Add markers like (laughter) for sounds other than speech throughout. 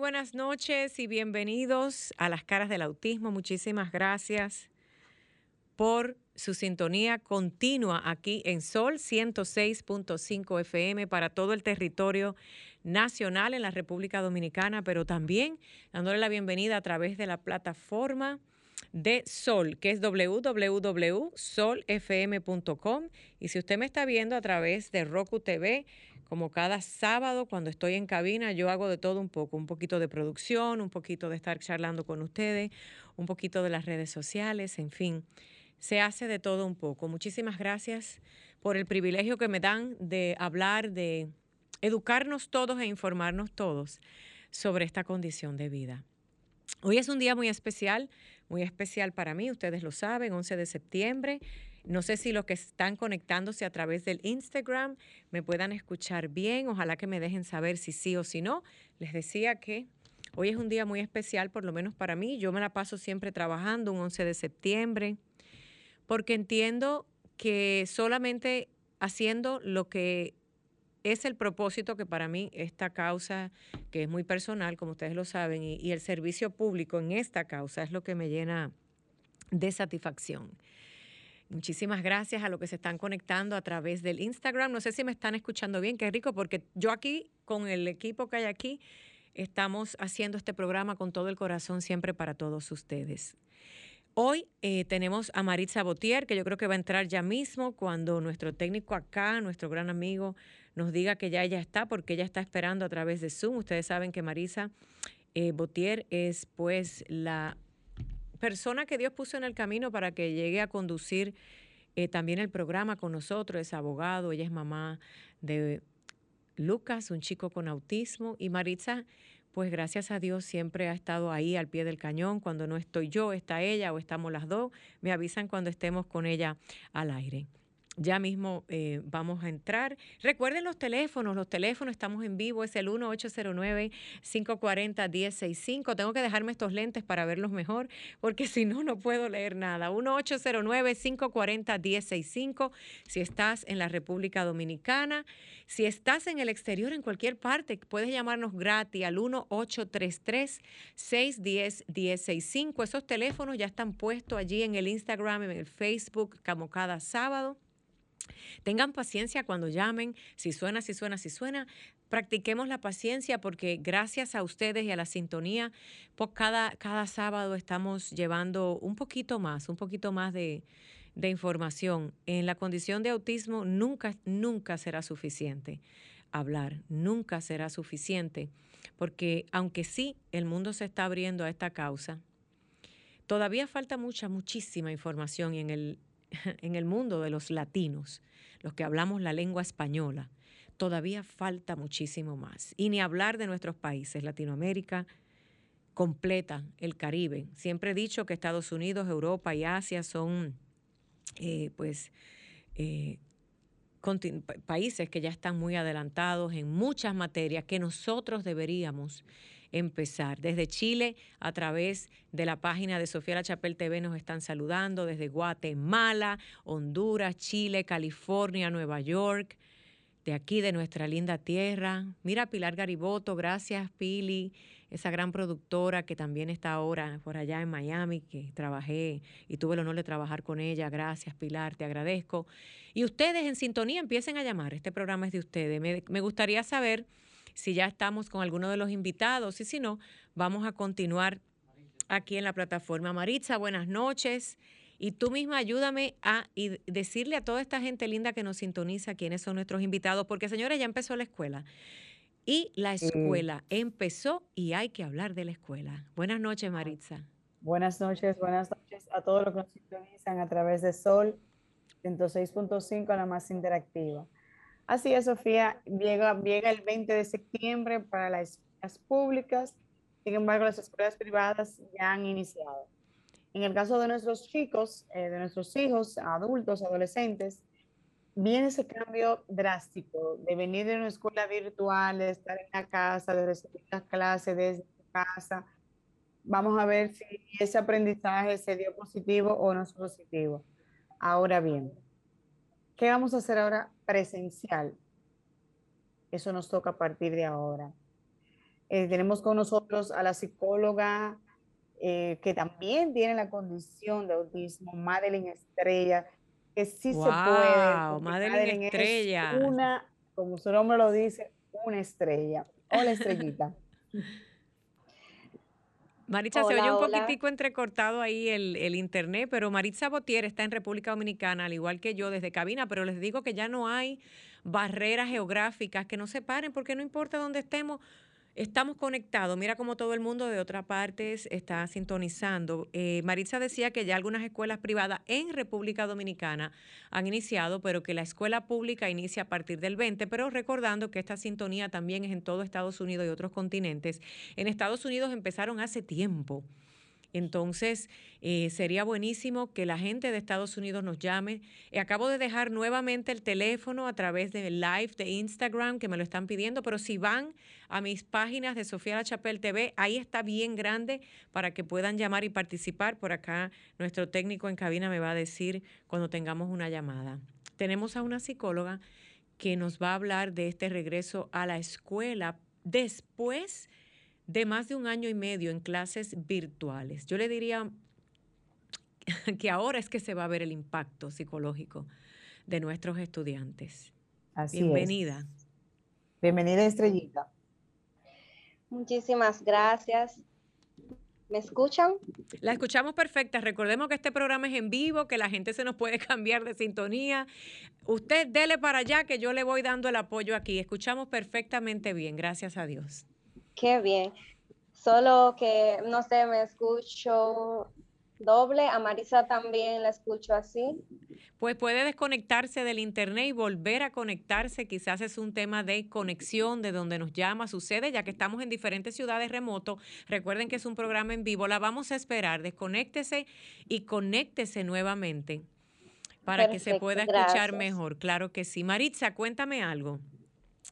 Buenas noches y bienvenidos a las caras del autismo. Muchísimas gracias por su sintonía continua aquí en Sol 106.5 FM para todo el territorio nacional en la República Dominicana, pero también dándole la bienvenida a través de la plataforma de Sol, que es www.solfm.com. Y si usted me está viendo a través de Roku TV, como cada sábado cuando estoy en cabina, yo hago de todo un poco, un poquito de producción, un poquito de estar charlando con ustedes, un poquito de las redes sociales, en fin, se hace de todo un poco. Muchísimas gracias por el privilegio que me dan de hablar, de educarnos todos e informarnos todos sobre esta condición de vida. Hoy es un día muy especial, muy especial para mí, ustedes lo saben, 11 de septiembre. No sé si los que están conectándose a través del Instagram me puedan escuchar bien. Ojalá que me dejen saber si sí o si no. Les decía que hoy es un día muy especial, por lo menos para mí. Yo me la paso siempre trabajando un 11 de septiembre, porque entiendo que solamente haciendo lo que es el propósito que para mí esta causa, que es muy personal, como ustedes lo saben, y, y el servicio público en esta causa es lo que me llena de satisfacción. Muchísimas gracias a los que se están conectando a través del Instagram. No sé si me están escuchando bien, qué rico, porque yo aquí, con el equipo que hay aquí, estamos haciendo este programa con todo el corazón siempre para todos ustedes. Hoy eh, tenemos a Maritza Botier, que yo creo que va a entrar ya mismo cuando nuestro técnico acá, nuestro gran amigo, nos diga que ya ella está, porque ella está esperando a través de Zoom. Ustedes saben que Marisa eh, Botier es pues la persona que Dios puso en el camino para que llegue a conducir eh, también el programa con nosotros, es abogado, ella es mamá de Lucas, un chico con autismo, y Maritza, pues gracias a Dios siempre ha estado ahí al pie del cañón. Cuando no estoy yo, está ella o estamos las dos. Me avisan cuando estemos con ella al aire. Ya mismo eh, vamos a entrar. Recuerden los teléfonos, los teléfonos estamos en vivo, es el 1-809-540-1065. Tengo que dejarme estos lentes para verlos mejor, porque (laughs) si no, no puedo leer nada. 1-809-540-1065. Si estás en la República Dominicana, si estás en el exterior, en cualquier parte, puedes llamarnos gratis al 1-833-610-1065. Esos teléfonos ya están puestos allí en el Instagram, en el Facebook, como cada sábado. Tengan paciencia cuando llamen, si suena, si suena, si suena. Practiquemos la paciencia porque gracias a ustedes y a la sintonía, pues cada, cada sábado estamos llevando un poquito más, un poquito más de, de información. En la condición de autismo nunca, nunca será suficiente hablar, nunca será suficiente, porque aunque sí el mundo se está abriendo a esta causa, todavía falta mucha, muchísima información en el, (laughs) en el mundo de los latinos, los que hablamos la lengua española, todavía falta muchísimo más. Y ni hablar de nuestros países, Latinoamérica completa, el Caribe. Siempre he dicho que Estados Unidos, Europa y Asia son, eh, pues, eh, países que ya están muy adelantados en muchas materias que nosotros deberíamos empezar. Desde Chile, a través de la página de Sofía La Chapel TV, nos están saludando desde Guatemala, Honduras, Chile, California, Nueva York, de aquí, de nuestra linda tierra. Mira, Pilar Gariboto, gracias, Pili, esa gran productora que también está ahora por allá en Miami, que trabajé y tuve el honor de trabajar con ella. Gracias, Pilar, te agradezco. Y ustedes en sintonía empiecen a llamar. Este programa es de ustedes. Me, me gustaría saber si ya estamos con alguno de los invitados y si no, vamos a continuar aquí en la plataforma. Maritza, buenas noches. Y tú misma ayúdame a decirle a toda esta gente linda que nos sintoniza quiénes son nuestros invitados, porque señores, ya empezó la escuela. Y la escuela empezó y hay que hablar de la escuela. Buenas noches, Maritza. Buenas noches, buenas noches a todos los que nos sintonizan a través de Sol 106.5, la más interactiva. Así es, Sofía, llega, el 20 de septiembre para las escuelas públicas Sin embargo, las escuelas privadas ya han iniciado. En el caso de nuestros chicos, eh, de nuestros hijos, adultos, adolescentes, viene ese cambio drástico de venir de una escuela virtual, de estar en la casa, de recibir las clases desde casa. Vamos a ver si ese aprendizaje se dio positivo o no es positivo. Ahora bien, ¿qué vamos a hacer ahora presencial? Eso nos toca a partir de ahora. Eh, tenemos con nosotros a la psicóloga eh, que también tiene la condición de autismo, Madeline Estrella, que sí se puede. Madeline, Estrella. una, como su nombre lo dice, una estrella. Hola, estrellita. (laughs) Maritza, se oye un poquitico entrecortado ahí el, el, internet, pero Maritza Botier está en República Dominicana, al igual que yo, desde cabina, pero les digo que ya no hay barreras geográficas que nos separen, porque no importa dónde estemos, Estamos conectados. Mira cómo todo el mundo de otra parte está sintonizando. Eh, Maritza decía que ya algunas escuelas privadas en República Dominicana han iniciado, pero que la escuela pública inicia a partir del 20, pero recordando que esta sintonía también es en todo Estados Unidos y otros continentes. En Estados Unidos empezaron hace tiempo. Entonces, eh, sería buenísimo que la gente de Estados Unidos nos llame. Eh, acabo de dejar nuevamente el teléfono a través del live de Instagram que me lo están pidiendo, pero si van a mis páginas de Sofía La Chapelle TV, ahí está bien grande para que puedan llamar y participar. Por acá nuestro técnico en cabina me va a decir cuando tengamos una llamada. Tenemos a una psicóloga que nos va a hablar de este regreso a la escuela después de más de un año y medio en clases virtuales. Yo le diría que ahora es que se va a ver el impacto psicológico de nuestros estudiantes. Así Bienvenida. Bienvenida, Estrellita. Muchísimas gracias. ¿Me escuchan? La escuchamos perfecta. Recordemos que este programa es en vivo, que la gente se nos puede (laughs) cambiar de sintonía. Usted dele para allá que yo le voy dando el apoyo aquí. Escuchamos perfectamente bien, gracias a Dios. Qué bien. Solo que, no sé, me escucho doble. A Marisa también la escucho así. Pues puede desconectarse del internet y volver a conectarse. Quizás es un tema de conexión de donde nos llama, sucede, ya que estamos en diferentes ciudades remotos. Recuerden que es un programa en vivo. La vamos a esperar. Desconéctese y conéctese nuevamente para que se pueda escuchar mejor. Claro que sí. Maritza, cuéntame algo.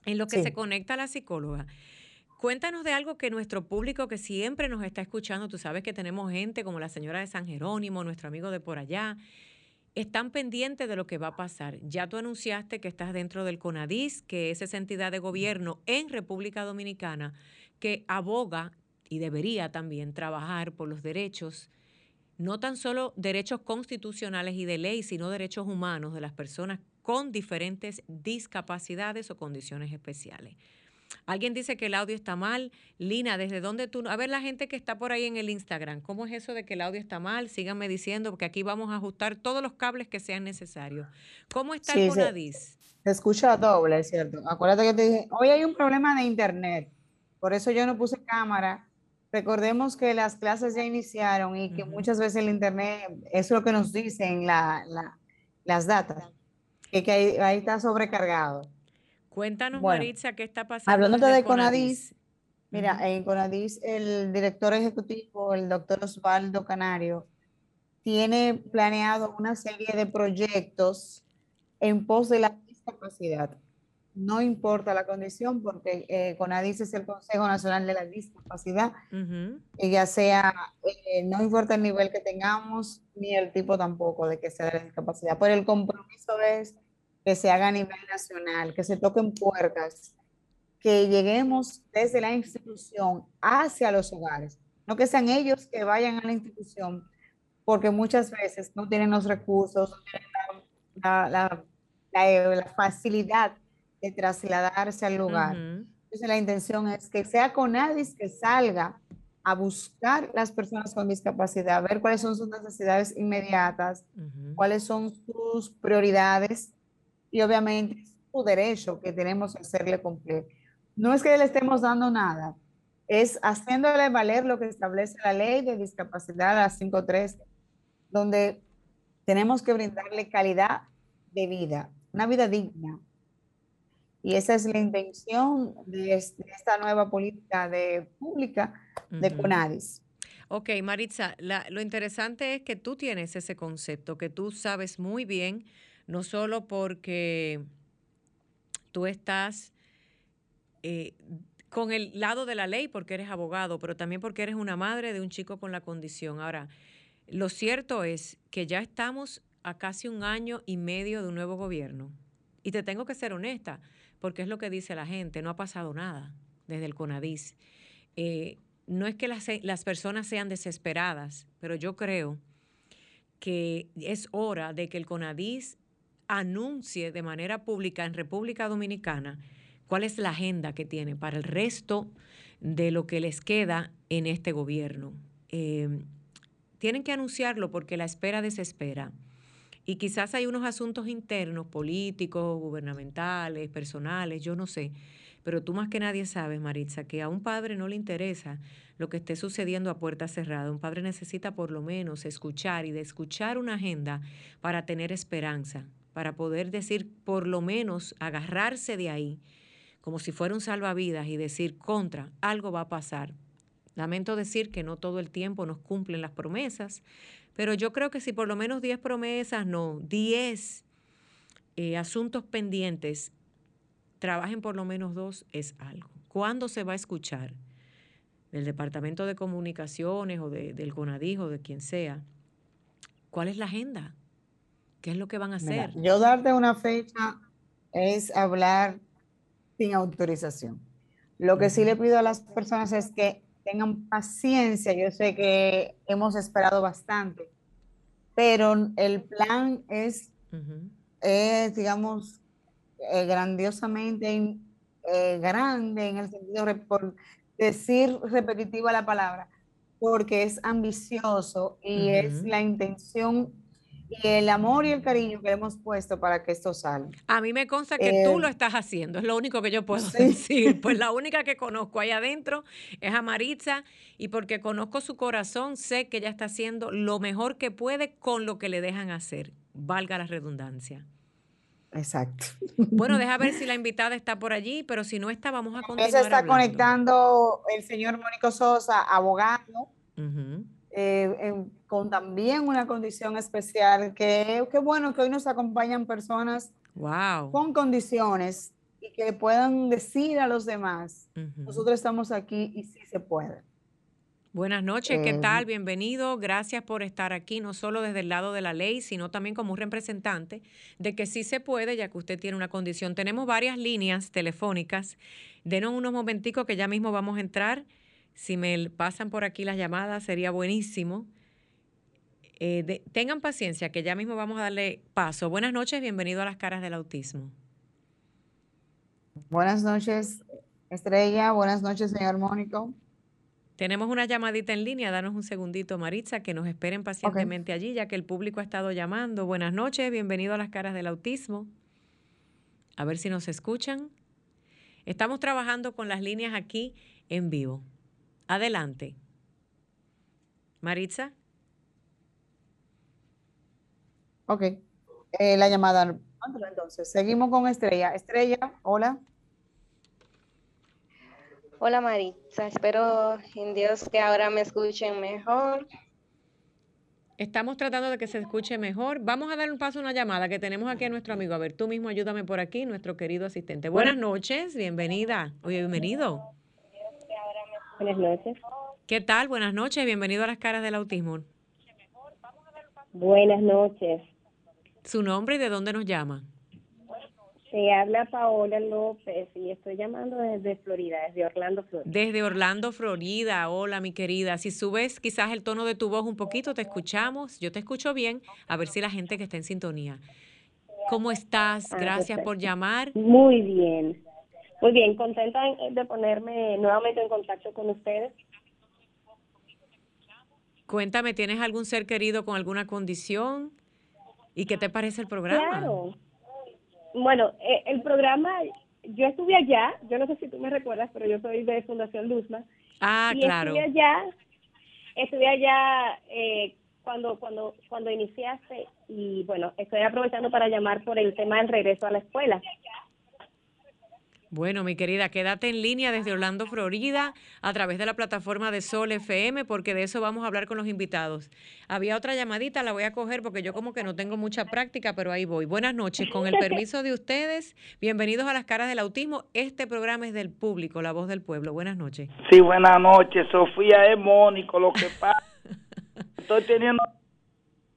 En lo que se conecta la psicóloga. Cuéntanos de algo que nuestro público que siempre nos está escuchando, tú sabes que tenemos gente como la señora de San Jerónimo, nuestro amigo de por allá, están pendientes de lo que va a pasar. Ya tú anunciaste que estás dentro del CONADIS, que es esa entidad de gobierno en República Dominicana que aboga y debería también trabajar por los derechos, no tan solo derechos constitucionales y de ley, sino derechos humanos de las personas con diferentes discapacidades o condiciones especiales. Alguien dice que el audio está mal. Lina, ¿desde dónde tú? A ver, la gente que está por ahí en el Instagram, ¿cómo es eso de que el audio está mal? Síganme diciendo, porque aquí vamos a ajustar todos los cables que sean necesarios. ¿Cómo está el Conadis? Se, escucha doble, es cierto. Acuérdate que te dije, hoy hay un problema de internet, por eso yo no puse cámara. Recordemos que las clases ya iniciaron y que muchas veces el internet es lo que nos dicen la, las datas, que, que ahí está sobrecargado. Cuéntanos, Maritza, qué está pasando. Hablando de Conadis, mira, en Conadis el director ejecutivo, el doctor Osvaldo Canario, tiene planeado una serie de proyectos en pos de la discapacidad. No importa la condición, porque eh, CONADIS es el Consejo Nacional de la Discapacidad, y ya sea, eh, no importa el nivel que tengamos, ni el tipo tampoco de que sea de la discapacidad, pero el compromiso es que se haga a nivel nacional, que se toquen puertas, que lleguemos desde la institución hacia los hogares, no que sean ellos que vayan a la institución, porque muchas veces no tienen los recursos, la, la, la, facilidad de trasladarse al lugar. Entonces la intención es que sea Conadis que salga a buscar las personas con discapacidad, a ver cuáles son sus necesidades inmediatas, cuáles son sus prioridades y obviamente es su derecho que tenemos que hacerle cumplir. No es que le estemos dando nada, es haciéndole valer lo que establece la ley de discapacidad, la 5.3, donde tenemos que brindarle calidad de vida, una vida digna. Y esa es la intención de, esta nueva política de pública de CONADIS. Ok, Maritza, lo interesante es que tú tienes ese concepto, que tú sabes muy bien, no solo porque tú estás eh, con el lado de la ley, porque eres abogado, pero también porque eres una madre de un chico con la condición. Ahora, lo cierto es que ya estamos a casi un año y medio de un nuevo gobierno. Y te tengo que ser honesta, porque es lo que dice la gente, no ha pasado nada desde el CONADIS. Eh, no es que las, las personas sean desesperadas, pero yo creo que es hora de que el CONADIS anuncie de manera pública en República Dominicana cuál es la agenda que tiene para el resto de lo que les queda en este gobierno. Eh, tienen que anunciarlo porque la espera desespera. Y quizás hay unos asuntos internos, políticos, gubernamentales, personales, yo no sé, pero tú más que nadie sabes, Maritza, que a un padre no le interesa lo que esté sucediendo a puerta cerrada. Un padre necesita por lo menos escuchar y de escuchar una agenda para tener esperanza, para poder decir, por lo menos agarrarse de ahí, como si fuera un salvavidas y decir, contra, algo va a pasar. Lamento decir que no todo el tiempo nos cumplen las promesas, pero yo creo que si por lo menos 10 promesas, no, 10 eh, asuntos pendientes trabajen por lo menos dos es algo. ¿Cuándo se va a escuchar del Departamento de Comunicaciones o del CONADIJ o de quien sea? ¿Cuál es la agenda? ¿Qué es lo que van a hacer? yo darte una fecha es hablar sin autorización. Lo que sí le pido a las personas es que tengan paciencia. Yo sé que hemos esperado bastante, pero el plan es, es digamos, eh, grandiosamente eh, grande en el sentido, por decir repetitiva la palabra, porque es ambicioso y es la intención y el amor y el cariño que hemos puesto para que esto salga. A mí me consta que tú lo eh, estás haciendo, es lo único que yo puedo decir. (laughs) Pues la única que conozco ahí adentro es a Maritza y porque conozco su corazón, sé que ella está haciendo lo mejor que puede con lo que le dejan hacer, valga la redundancia. Exacto. Bueno, deja ver (laughs) si la invitada está por allí, pero si no está, vamos a continuar. Se está conectando el señor Mónico Sosa, abogado, eh, con también una condición especial, que qué bueno que hoy nos acompañan personas wow. con condiciones y que puedan decir a los demás, nosotros estamos aquí y sí se puede. Buenas noches, ¿qué eh, tal? Bienvenido. Gracias por estar aquí, no solo desde el lado de la ley, sino también como un representante de que sí se puede, ya que usted tiene una condición. Tenemos varias líneas telefónicas. Denos unos momenticos que ya mismo vamos a entrar. Si me pasan por aquí las llamadas, sería buenísimo. Eh, tengan paciencia, que ya mismo vamos a darle paso. Buenas noches, bienvenido a las caras del autismo. Buenas noches, Estrella. Buenas noches, señor Mónico. Tenemos una llamadita en línea, danos un segundito, Maritza, que nos esperen pacientemente allí, ya que el público ha estado llamando. Buenas noches, bienvenido a las caras del autismo. A ver si nos escuchan. Estamos trabajando con las líneas aquí en vivo. Adelante. Maritza. Ok. Eh, la llamada. Entonces, seguimos con Estrella. Estrella, hola. Hola Maritza, espero en Dios que ahora me escuchen mejor. Estamos tratando de que se escuche mejor. Vamos a dar un paso a una llamada que tenemos aquí a nuestro amigo. A ver, tú mismo ayúdame por aquí, nuestro querido asistente. Buenas noches, bienvenida. Oye, bienvenido. Buenas noches. ¿Qué tal? Buenas noches, bienvenido a las caras del autismo. Buenas noches. ¿Su nombre y de dónde nos llama? Se habla Paola López y estoy llamando desde Florida, desde Orlando, Florida. Desde Orlando, Florida. Hola, mi querida. Si subes quizás el tono de tu voz un poquito, te escuchamos. Yo te escucho bien. A ver si la gente que está en sintonía. ¿Cómo estás? Ah, Gracias por llamar. Muy bien. Muy bien, contenta de ponerme nuevamente en contacto con ustedes. Cuéntame, ¿tienes algún ser querido con alguna condición? ¿Y qué te parece el programa? Claro. Bueno, eh, el programa, yo estuve allá, yo no sé si tú me recuerdas, pero yo soy de Fundación Luzma. Ah, y claro. Estuve allá, estuve allá eh, cuando, cuando, cuando iniciaste y bueno, estoy aprovechando para llamar por el tema del regreso a la escuela. Bueno, mi querida, quédate en línea desde Orlando, Florida, a través de la plataforma de Sol FM, porque de eso vamos a hablar con los invitados. Había otra llamadita, la voy a coger porque yo como que no tengo mucha práctica, pero ahí voy. Buenas noches, con el permiso de ustedes, bienvenidos a las caras del autismo. Este programa es del público, la voz del pueblo. Buenas noches. Sí, buenas noches, Sofía es Mónico. Lo que pasa, (laughs) estoy teniendo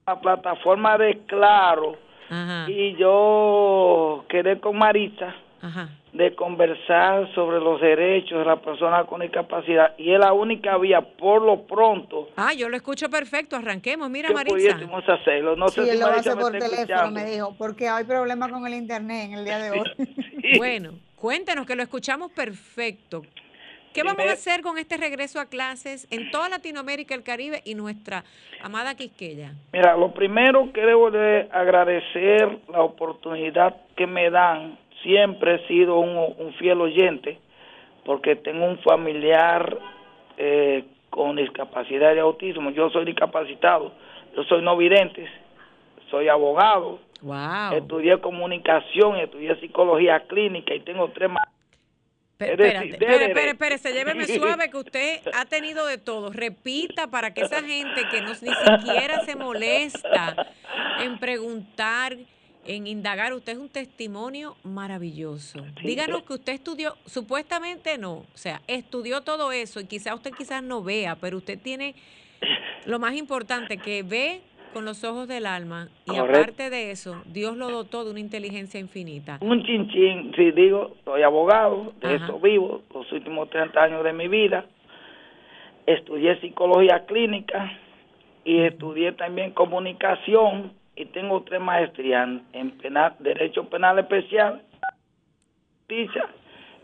la plataforma de Claro y yo quedé con Marisa. Ajá de conversar sobre los derechos de la persona con discapacidad y es la única vía por lo pronto. Ah, yo lo escucho perfecto, arranquemos. Mira, que Marisa. pudiésemos hacerlo. No sí, sé él si lo Marisa hace por teléfono, escuchando. me dijo, porque hay problemas con el internet en el día de hoy. (laughs) (laughs) Bueno, cuéntenos que lo escuchamos perfecto. ¿Qué vamos a hacer con este regreso a clases en toda Latinoamérica, el Caribe y nuestra amada Quisqueya? Mira, lo primero que debo de agradecer la oportunidad que me dan. Siempre he sido un, un fiel oyente porque tengo un familiar eh, con discapacidad de autismo. Yo soy discapacitado, yo soy no vidente, soy abogado, Wow. estudié comunicación, estudié psicología clínica y tengo tres más. Espérate, espere, espérese, lléveme (laughs) suave que usted ha tenido de todo. Repita para que esa gente que no, ni siquiera se molesta en preguntar, en indagar, usted es un testimonio maravilloso. Díganos que usted estudió, supuestamente no, o sea, estudió todo eso y quizá usted quizás no vea, pero usted tiene lo más importante que ve con los ojos del alma y Correcto. aparte de eso, Dios lo dotó de una inteligencia infinita. Un chinchín, si digo, soy abogado, de Ajá. eso vivo los últimos 30 años de mi vida. Estudié psicología clínica y estudié también comunicación y tengo tres maestrías en- en penal, Derecho Penal Especial, Justicia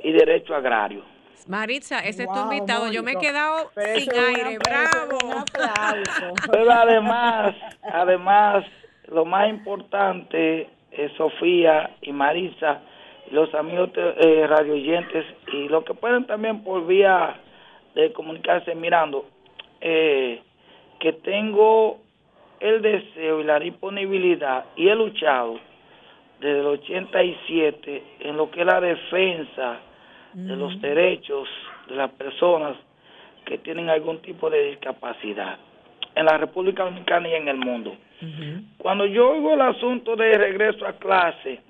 y Derecho Agrario. Maritza, ese es tu invitado. Yo me he quedado Pero sin aire. Bravo. aplauso. (laughs) Pero además, además, lo más importante, eh, Sofía y Marisa, y los amigos eh, radioyentes, y los que pueden también por vía de comunicarse mirando, eh, que tengo el deseo y la disponibilidad y he luchado desde el 87 en lo que es la defensa de los derechos de las personas que tienen algún tipo de discapacidad en la República Dominicana y en el mundo. Cuando yo oigo el asunto de regreso a clase,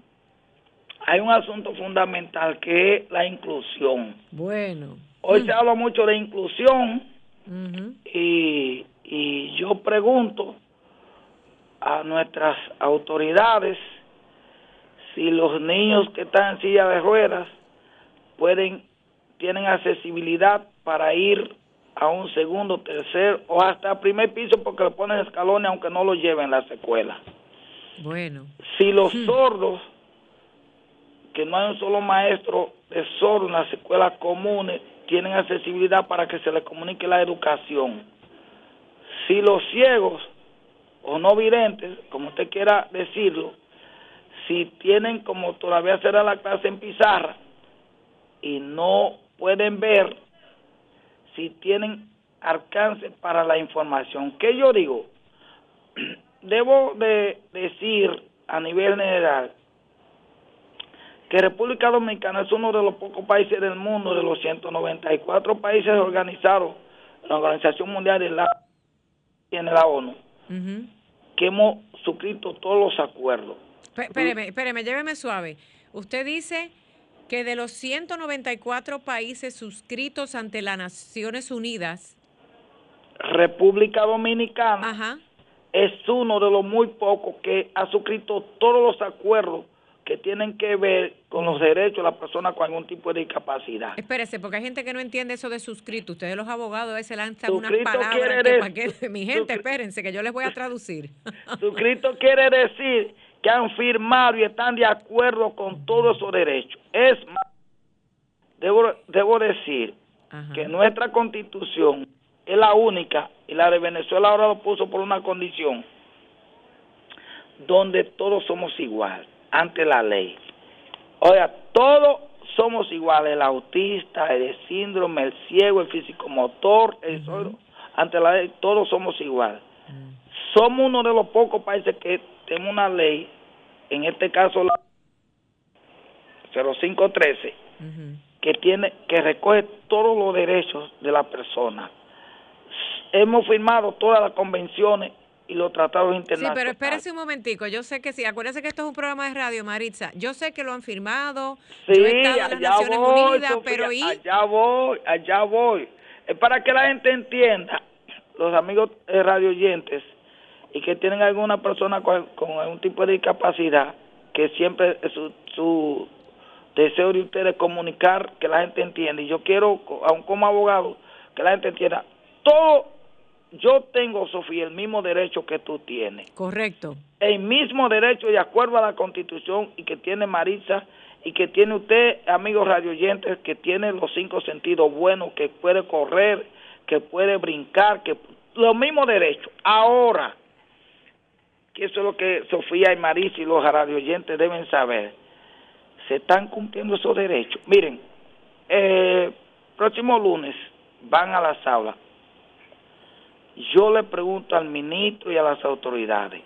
hay un asunto fundamental que es la inclusión. Bueno. Hoy se habla mucho de inclusión y, y yo pregunto a nuestras autoridades si los niños que están en silla de ruedas pueden tienen accesibilidad para ir a un segundo, tercer o hasta primer piso porque le ponen escalones aunque no lo lleven a la secuela. Bueno. Si los sordos, que no hay un solo maestro de sordo en las escuelas comunes, tienen accesibilidad para que se les comunique la educación. Si los ciegos o no videntes, como usted quiera decirlo, si tienen como todavía será la clase en pizarra y no pueden ver, si tienen alcance para la información. ¿Qué yo digo? (clears throat) Debo de decir a nivel general que República Dominicana es uno de los pocos países del mundo, de los 194 países organizados la Organización Mundial de la en la ONU, Ujú. Que hemos suscrito todos los acuerdos. Espéreme, espéreme, lléveme suave. Usted dice que de los 194 países suscritos ante las Naciones Unidas, República Dominicana ajá, es uno de los muy pocos que ha suscrito todos los acuerdos que tienen que ver con los derechos de las personas con algún tipo de discapacidad. espérese, porque hay gente que no entiende eso de suscrito. Ustedes los abogados a veces lanzan unas Suscrito palabras quiere que, decir- pa' que- (laughs) mi gente, espérense, que yo les voy a traducir. (laughs) Suscrito quiere decir que han firmado y están de acuerdo con todos esos derechos. Es más, debo, debo decir Ajá. que nuestra constitución es la única, y la de Venezuela ahora lo puso por una condición, donde todos somos iguales ante la ley. Oiga, todos somos iguales, el autista, el síndrome, el ciego, el físico-motor, el sordo, ante la ley todos somos iguales. Somos uno de los pocos países que tenemos una ley, en este caso la 0513, que tiene que recoge todos los derechos de la persona. Hemos firmado todas las convenciones y los tratados internacionales. Sí, pero espérese un momentico. Yo sé que sí. Acuérdese que esto es un programa de radio, Maritza. Yo sé que lo han firmado. Sí, yo he estado en las allá Naciones voy, Unidas, Sofía, pero ¿y? allá voy, allá voy. Es para que la gente entienda, los amigos eh, radio oyentes, y que tienen alguna persona con, con algún tipo de discapacidad, que siempre su, su deseo de ustedes comunicar, que la gente entienda. Y yo quiero, aun como abogado, que la gente entienda. Todo, yo tengo, Sofía, el mismo derecho que tú tienes Correcto. el mismo derecho de acuerdo a la constitución y que tiene Marisa y que tiene usted, amigos radioyentes, que tiene los cinco sentidos buenos, que puede correr, que puede brincar, que los mismos derechos. Ahora, que eso es lo que Sofía y Marisa y los radioyentes deben saber, se están cumpliendo esos derechos. Miren, eh, próximo lunes van a las aulas. Yo le pregunto al ministro y a las autoridades,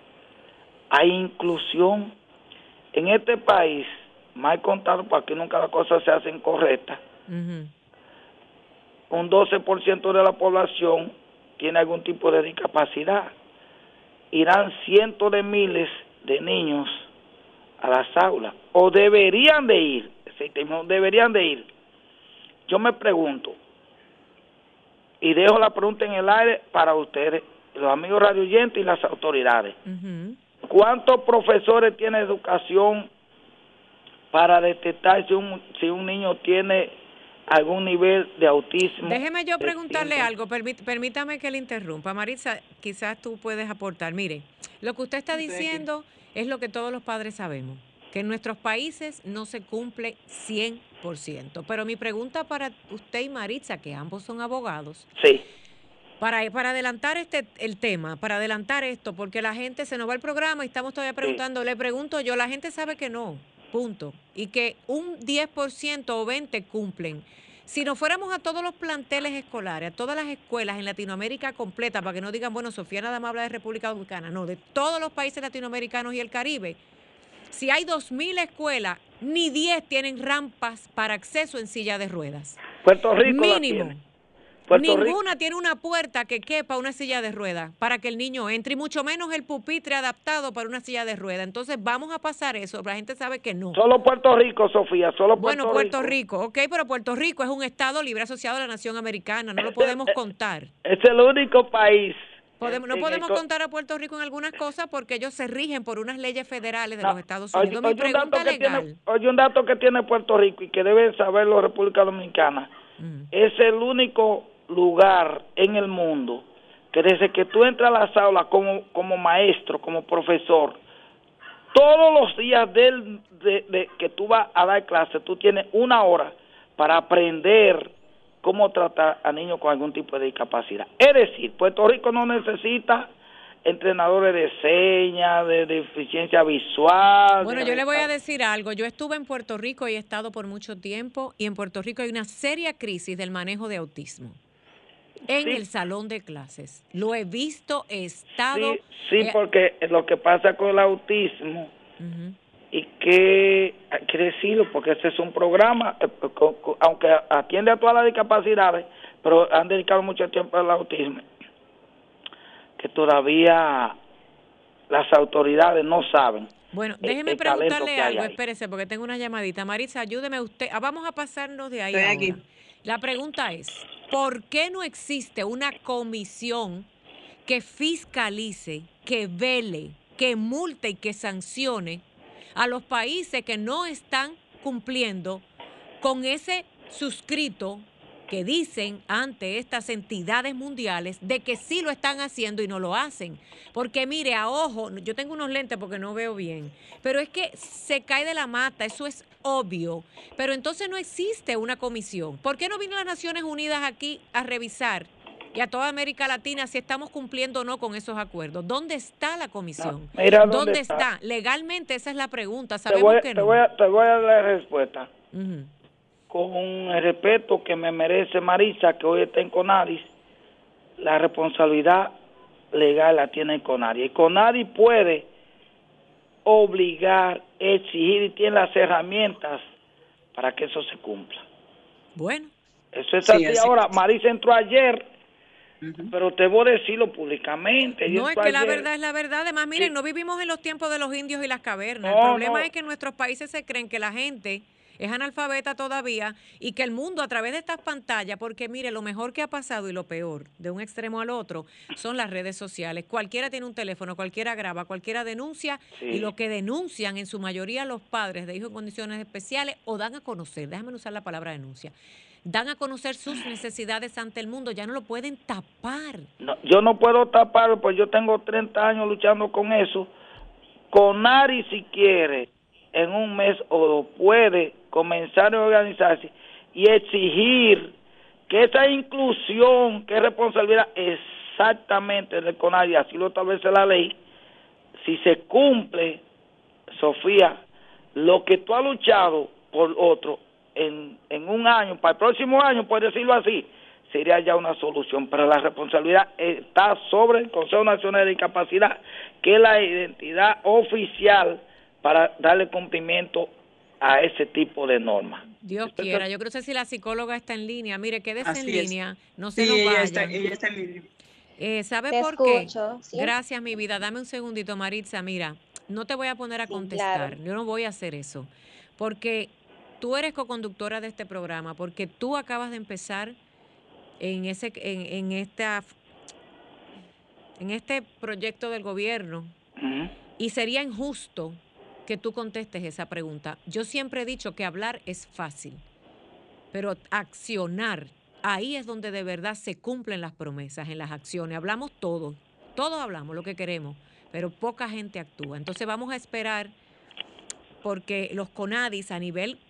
hay inclusión en este país, más contado porque nunca las cosas se hacen correctas, Ujú. un 12% de la población tiene algún tipo de discapacidad. Irán cientos de miles de niños a las aulas, o deberían de ir, deberían de ir. Yo me pregunto, y dejo la pregunta en el aire para ustedes, los amigos radioyentes y las autoridades. ¿Cuántos profesores tiene educación para detectar si un, si un niño tiene algún nivel de autismo? Déjeme yo preguntarle algo, permí- permítame que le interrumpa. Maritza, quizás tú puedes aportar. Mire, lo que usted está diciendo es lo que todos los padres sabemos, que en nuestros países no se cumple 100%. Pero mi pregunta para usted y Maritza, que ambos son abogados, Sí. para, para adelantar este el tema, para adelantar esto, porque la gente se nos va el programa y estamos todavía preguntando, le pregunto yo, la gente sabe que no, punto, y que un 10% o 20 cumplen. Si nos fuéramos a todos los planteles escolares, a todas las escuelas en Latinoamérica completa, para que no digan, bueno, Sofía nada más habla de República Dominicana, no, de todos los países latinoamericanos y el Caribe, si hay 2.000 escuelas, ni 10 tienen rampas para acceso en silla de ruedas. Puerto Rico la Mínimo. tiene. Puerto Rico- Ninguna tiene una puerta que quepa una silla de ruedas para que el niño entre, y mucho menos el pupitre adaptado para una silla de ruedas. Entonces vamos a pasar eso, la gente sabe que no. Solo Puerto Rico, Sofía, solo Puerto Bueno, Puerto Rico. Rico, ok, pero Puerto Rico es un estado libre asociado a la nación americana, no lo podemos contar. Es el único país. Podemos, no podemos contar a Puerto Rico en algunas cosas porque ellos se rigen por unas leyes federales de No, los Estados oye- Unidos. Mi oye un dato que tiene- oye, un dato que tiene Puerto Rico y que deben saber la República Dominicana. Mm. Es el único lugar en el mundo que desde que tú entras a las aulas como, como maestro, como profesor, todos los días del, de, de que tú vas a dar clase, tú tienes una hora para aprender cómo tratar a niños con algún tipo de discapacidad. Es decir, Puerto Rico no necesita entrenadores de señas, de deficiencia visual. Bueno, de yo le voy a decir algo. Yo estuve en Puerto Rico y he estado por mucho tiempo y en Puerto Rico hay una seria crisis del manejo de autismo en Sí. el salón de clases. Lo he visto, he estado. Sí, sí, eh, porque lo que pasa con el autismo. Y que hay que decirlo porque ese es un programa, eh, aunque atiende a todas las discapacidades, pero han dedicado mucho tiempo al autismo, que todavía las autoridades no saben. Bueno, el- déjeme el preguntarle algo, espérese, porque tengo una llamadita. Marisa, ayúdeme usted. Ah, vamos a pasarnos de ahí. Estoy ahora. aquí. La pregunta es, ¿por qué no existe una comisión que fiscalice, que vele, que multe y que sancione a los países que no están cumpliendo con ese suscrito que dicen ante estas entidades mundiales de que sí lo están haciendo y no lo hacen. Porque mire, a ojo, yo tengo unos lentes porque no veo bien, pero es que se cae de la mata, eso es obvio. Pero entonces no existe una comisión. ¿Por qué no vienen las Naciones Unidas aquí a revisar y a toda América Latina si estamos cumpliendo o no con esos acuerdos? ¿Dónde está la comisión? Ah, mira dónde está? está. Legalmente esa es la pregunta. Te Sabemos voy, que te, no. voy a, te voy a dar la respuesta. Con el respeto que me merece Marisa, que hoy está en Conadis, la responsabilidad legal la tiene Conadis. Y Conadis puede obligar, exigir y tiene las herramientas para que eso se cumpla. Bueno. Eso es así. Ahora, Marisa entró ayer, pero te voy a decirlo públicamente. No, es que la verdad es la verdad. Además, miren, no vivimos en los tiempos de los indios y las cavernas. el problema es que en nuestros países se creen que la gente es analfabeta todavía y que el mundo a través de estas pantallas, porque mire, lo mejor que ha pasado y lo peor de un extremo al otro son las redes sociales. Cualquiera tiene un teléfono, cualquiera graba, cualquiera denuncia y lo que denuncian en su mayoría los padres de hijos en condiciones especiales o dan a conocer, déjame usar la palabra denuncia dan a conocer sus necesidades ante el mundo, ya no lo pueden tapar. yo no puedo tapar, pues yo tengo 30 años luchando con eso. Con Ari si quiere, en un mes o puede comenzar a organizarse y exigir que esa inclusión, que es responsabilidad exactamente del CONADI, así lo establece la ley, si se cumple, Sofía, lo que tú has luchado por otro en, en un año, para el próximo año, puedes decirlo así, sería ya una solución, pero la responsabilidad está sobre el Consejo Nacional de Discapacidad, que es la identidad oficial para darle cumplimiento a ese tipo de normas. Dios quiera, yo creo que si la psicóloga está en línea, mire, quédese en línea, no se nos vaya. Está, ella está en línea. Eh, ¿Sabe por qué? Gracias, mi vida. Dame un segundito, Maritza. Mira, no te voy a poner a contestar. Yo no voy a hacer eso. Porque tú eres co-conductora de este programa, porque tú acabas de empezar en, ese, en, esta, en este proyecto del gobierno. Y sería injusto que tú contestes esa pregunta. Yo siempre he dicho que hablar es fácil, pero accionar, ahí es donde de verdad se cumplen las promesas, en las acciones. Hablamos todos, todos hablamos lo que queremos, pero poca gente actúa. Entonces vamos a esperar porque los CONADIS a nivel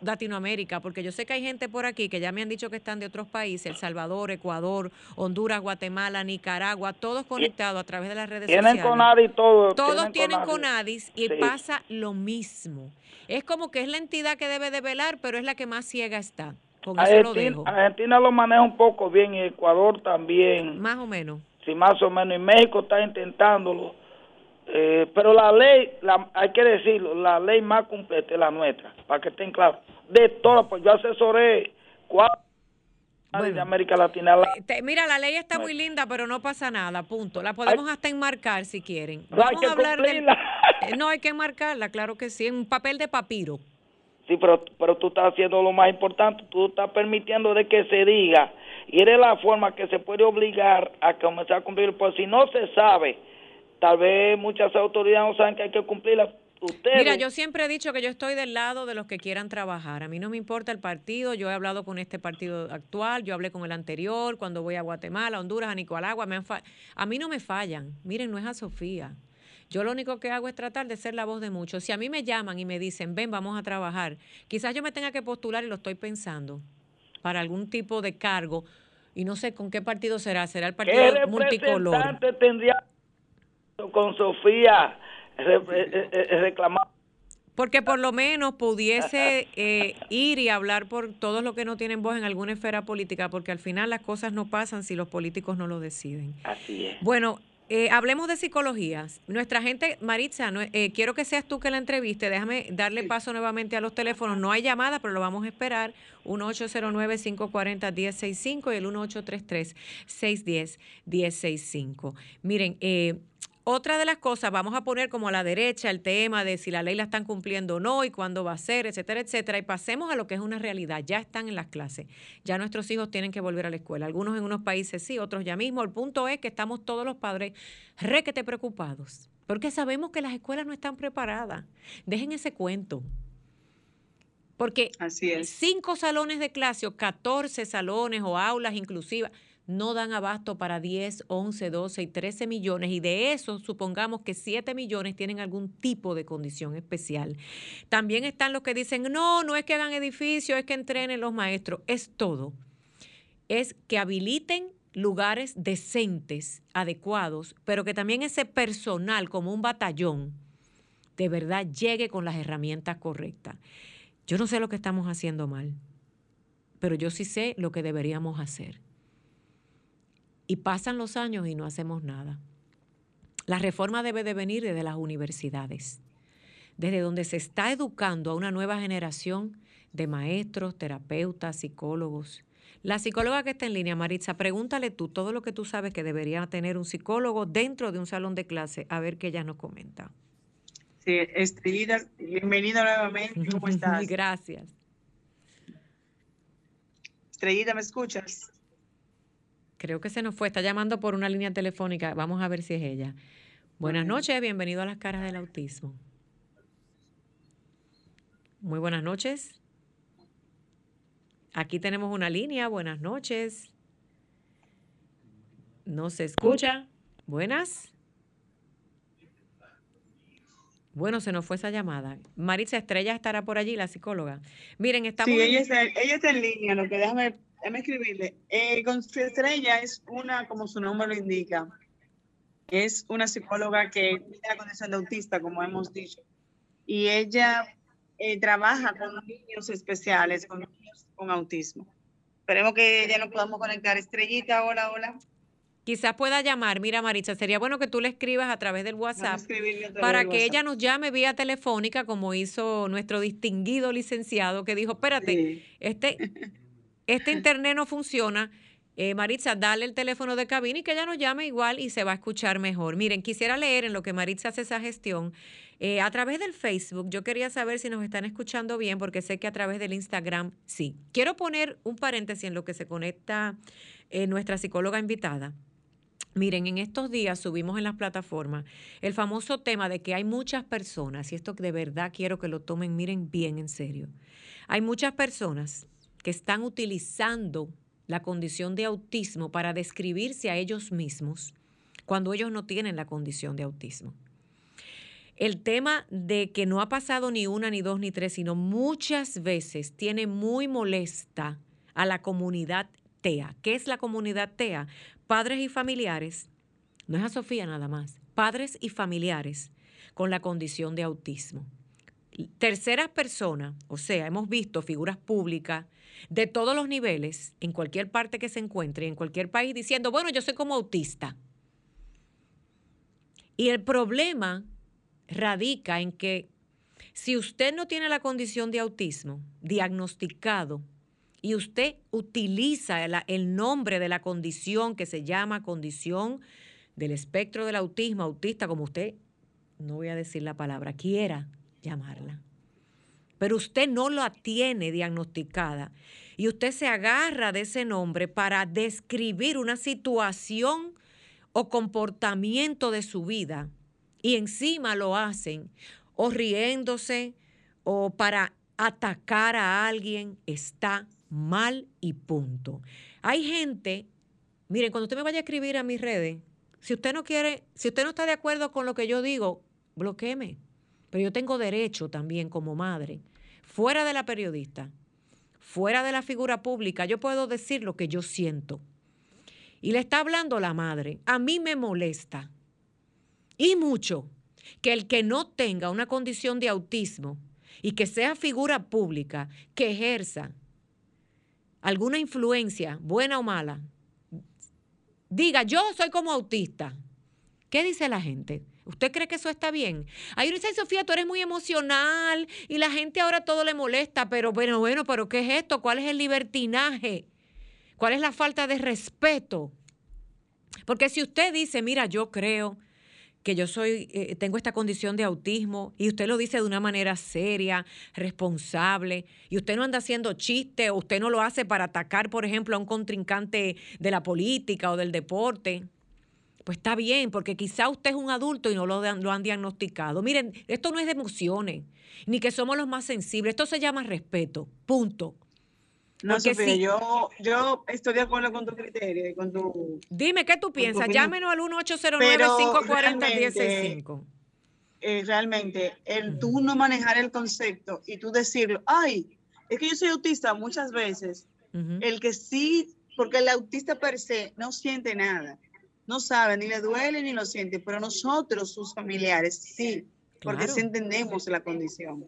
Latinoamérica, porque yo sé que hay gente por aquí que ya me han dicho que están de otros países, El Salvador, Ecuador, Honduras, Guatemala, Nicaragua, todos conectados a través de las redes sociales. Tienen CONADIS todos. Todos tienen, CONADIS y pasa lo mismo. Es como que es la entidad que debe de velar, pero es la que más ciega está. Con eso lo dejo. Argentina lo maneja un poco bien y Ecuador también. Más o menos. Sí, más o menos. Y México está intentándolo eh, pero la ley, la, hay que decirlo, la ley más completa es la nuestra, para que estén claros. De todo, pues yo asesoré cuatro de América Latina. Eh, mira, la ley está muy linda, pero no pasa nada, punto. La podemos hasta enmarcar si quieren. Vamos a hablar de... (laughs) Eh, no, hay que enmarcarla, claro que sí, en un papel de papiro. Sí, pero, pero tú estás haciendo lo más importante, tú estás permitiendo de que se diga, y eres la forma que se puede obligar a comenzar a cumplir, pues si no se sabe tal vez muchas autoridades no saben que hay que cumplirla. Ustedes. Mira, yo siempre he dicho que yo estoy del lado de los que quieran trabajar. A mí no me importa el partido. Yo he hablado con este partido actual, yo hablé con el anterior, cuando voy a Guatemala, Honduras, a Nicaragua. Me a mí no me fallan. Miren, no es a Sofía. Yo lo único que hago es tratar de ser la voz de muchos. Si a mí me llaman y me dicen, ven, vamos a trabajar, quizás yo me tenga que postular y lo estoy pensando para algún tipo de cargo y no sé con qué partido será. Será el partido ¿Qué multicolor. tendría con Sofía reclamar. Porque por lo menos pudiese eh, ir y hablar por todos los que no tienen voz en alguna esfera política, porque al final las cosas no pasan si los políticos no lo deciden. Así es. Bueno, eh, hablemos de psicología. Nuestra gente, Maritza, eh, quiero que seas tú que la entreviste. Déjame darle paso nuevamente a los teléfonos. No hay llamada, pero lo vamos a esperar. 1-809-540-1065 y el 1833-610-1065. Miren, eh, otra de las cosas, vamos a poner como a la derecha el tema de si la ley la están cumpliendo o no y cuándo va a ser, etcétera, etcétera, y pasemos a lo que es una realidad. Ya están en las clases, ya nuestros hijos tienen que volver a la escuela. Algunos en unos países sí, otros ya mismo. El punto es que estamos todos los padres requete preocupados, porque sabemos que las escuelas no están preparadas. Dejen ese cuento. Porque cinco salones de clase o 14 salones o aulas inclusivas no dan abasto para 10, 11, 12 y 13 millones y de eso supongamos que 7 millones tienen algún tipo de condición especial. También están los que dicen, no, no es que hagan edificios, es que entrenen los maestros, es todo. Es que habiliten lugares decentes, adecuados, pero que también ese personal como un batallón de verdad llegue con las herramientas correctas. Yo no sé lo que estamos haciendo mal, pero yo sí sé lo que deberíamos hacer. Y pasan los años y no hacemos nada. La reforma debe de venir desde las universidades, desde donde se está educando a una nueva generación de maestros, terapeutas, psicólogos. La psicóloga que está en línea, Maritza, pregúntale tú todo lo que tú sabes que debería tener un psicólogo dentro de un salón de clase, a ver qué ella nos comenta. Sí, Estrellita, bienvenida nuevamente. ¿Cómo (laughs) estás? Gracias. Estrellita, ¿me escuchas? Creo que se nos fue. Está llamando por una línea telefónica. Vamos a ver si es ella. Buenas noches, bienvenido a las caras del autismo. Muy buenas noches. Aquí tenemos una línea. Buenas noches. ¿No se escucha? Buenas. Bueno, se nos fue esa llamada. Maritza Estrella estará por allí, la psicóloga. Miren, estamos... Sí, ella está, ella está en línea, lo que déjame, déjame escribirle. Eh, Estrella es una, como su nombre lo indica, es una psicóloga que tiene la condición de autista, como hemos dicho. Y ella eh, trabaja con niños especiales, con niños con autismo. Esperemos que ya nos podamos conectar. Estrellita, hola, hola. Quizás pueda llamar. Mira, Maritza, sería bueno que tú le escribas a través del WhatsApp para que ella nos llame vía telefónica, como hizo nuestro distinguido licenciado que dijo, espérate, este, este internet no funciona. Eh, Maritza, dale el teléfono de cabina y que ella nos llame igual y se va a escuchar mejor. Miren, quisiera leer en lo que Maritza hace esa gestión. Eh, a través del Facebook, yo quería saber si nos están escuchando bien, porque sé que a través del Instagram sí. Quiero poner un paréntesis en lo que se conecta eh, nuestra psicóloga invitada. Miren, en estos días subimos en las plataformas el famoso tema de que hay muchas personas, y esto de verdad quiero que lo tomen, miren bien en serio. Hay muchas personas que están utilizando la condición de autismo para describirse a ellos mismos cuando ellos no tienen la condición de autismo. El tema de que no ha pasado ni una, ni dos, ni tres, sino muchas veces tiene muy molesta a la comunidad TEA. ¿Qué es la comunidad TEA? padres y familiares, no es a Sofía nada más, padres y familiares con la condición de autismo. Terceras personas, o sea, hemos visto figuras públicas de todos los niveles, en cualquier parte que se encuentre, en cualquier país, diciendo, bueno, yo soy como autista. Y el problema radica en que si usted no tiene la condición de autismo diagnosticado, y usted utiliza el, nombre de la condición que se llama condición del espectro del autismo, autista, como usted, no voy a decir la palabra, quiera llamarla. Pero usted no la tiene diagnosticada y usted se agarra de ese nombre para describir una situación o comportamiento de su vida y encima lo hacen o riéndose o para atacar a alguien, está mal y punto. Hay gente, miren, cuando usted me vaya a escribir a mis redes, si usted no quiere, si usted no está de acuerdo con lo que yo digo, bloqueeme. Pero yo tengo derecho también como madre, fuera de la periodista, fuera de la figura pública, yo puedo decir lo que yo siento. Y le está hablando la madre. A mí me molesta. Y mucho que el que no tenga una condición de autismo y que sea figura pública, que ejerza alguna influencia, buena o mala, diga, yo soy como autista. ¿Qué dice la gente? ¿Usted cree que eso está bien? Ahí dice, Sofía, tú eres muy emocional y la gente ahora todo le molesta, pero bueno, bueno, pero ¿qué es esto? ¿Cuál es el libertinaje? ¿Cuál es la falta de respeto? Porque si usted dice, mira, yo creo que yo soy, eh, tengo esta condición de autismo y usted lo dice de una manera seria, responsable, y usted no anda haciendo chiste o usted no lo hace para atacar, por ejemplo, a un contrincante de la política o del deporte, pues está bien, porque quizá usted es un adulto y no lo, lo han diagnosticado. Miren, esto no es de emociones, ni que somos los más sensibles, esto se llama respeto, punto. No, Sofía, yo, yo estoy de acuerdo con tu criterio y con tu... Dime, ¿qué tú piensas? Llámenos al 1809-540-1065. Eh, realmente, el tú no manejar el concepto y tú decirlo, ay, es que yo soy autista muchas veces, el que sí, porque el autista per se no siente nada, no sabe, ni le duele ni lo siente, pero nosotros, sus familiares, sí, porque sí entendemos la condición.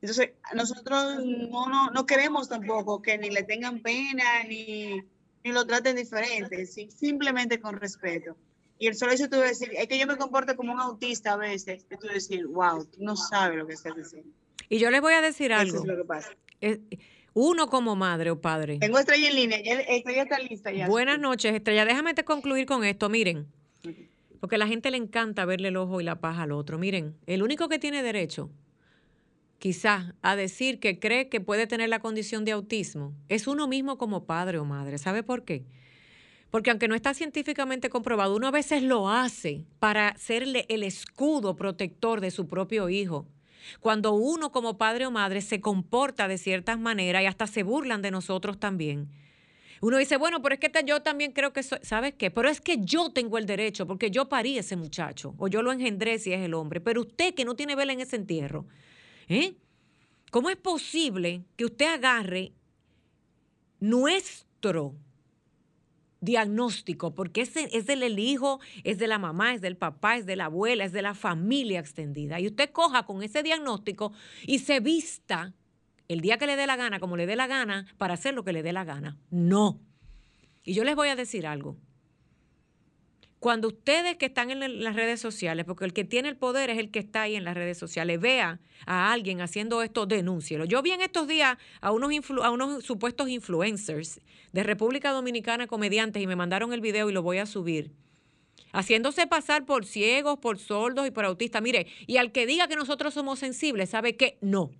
Entonces, nosotros no, no, queremos tampoco que ni le tengan pena ni, ni lo traten diferente, simplemente con respeto. Y el solo hecho de decir, es que yo me comporto como un autista a veces, es tú decir, wow, tú no sabes lo que estás diciendo. Y yo les voy a decir algo. Eso es lo que pasa. Uno como madre o padre. Tengo Estrella en línea, Estrella está lista ya. Buenas noches, Estrella. Déjame te concluir con esto. Miren, porque a la gente le encanta verle el ojo y la paja al otro. Miren, el único que tiene derecho quizás a decir que cree que puede tener la condición de autismo es uno mismo como padre o madre. ¿Sabe por qué? Porque aunque no está científicamente comprobado, uno a veces lo hace para serle el escudo protector de su propio hijo. Cuando uno como padre o madre se comporta de ciertas maneras y hasta se burlan de nosotros también. Uno dice, bueno, pero es que yo también creo que soy, ¿sabes qué? Pero es que yo tengo el derecho porque yo parí a ese muchacho o yo lo engendré si es el hombre. Pero usted que no tiene vela en ese entierro, ¿Eh? ¿Cómo es posible que usted agarre nuestro diagnóstico, porque es, es del hijo, es de la mamá, es del papá, es de la abuela, es de la familia extendida, y usted coja con ese diagnóstico y se vista el día que le dé la gana, como le dé la gana, para hacer lo que le dé la gana. No. Y yo les voy a decir algo. Cuando ustedes que están en las redes sociales, porque el que tiene el poder es el que está ahí en las redes sociales, vea a alguien haciendo esto, denúncielo. Yo vi en estos días a unos, a unos supuestos influencers de República Dominicana, comediantes, y me mandaron el video y lo voy a subir haciéndose pasar por ciegos, por sordos y por autistas. Mire, y al que diga que nosotros somos sensibles, sabe que no.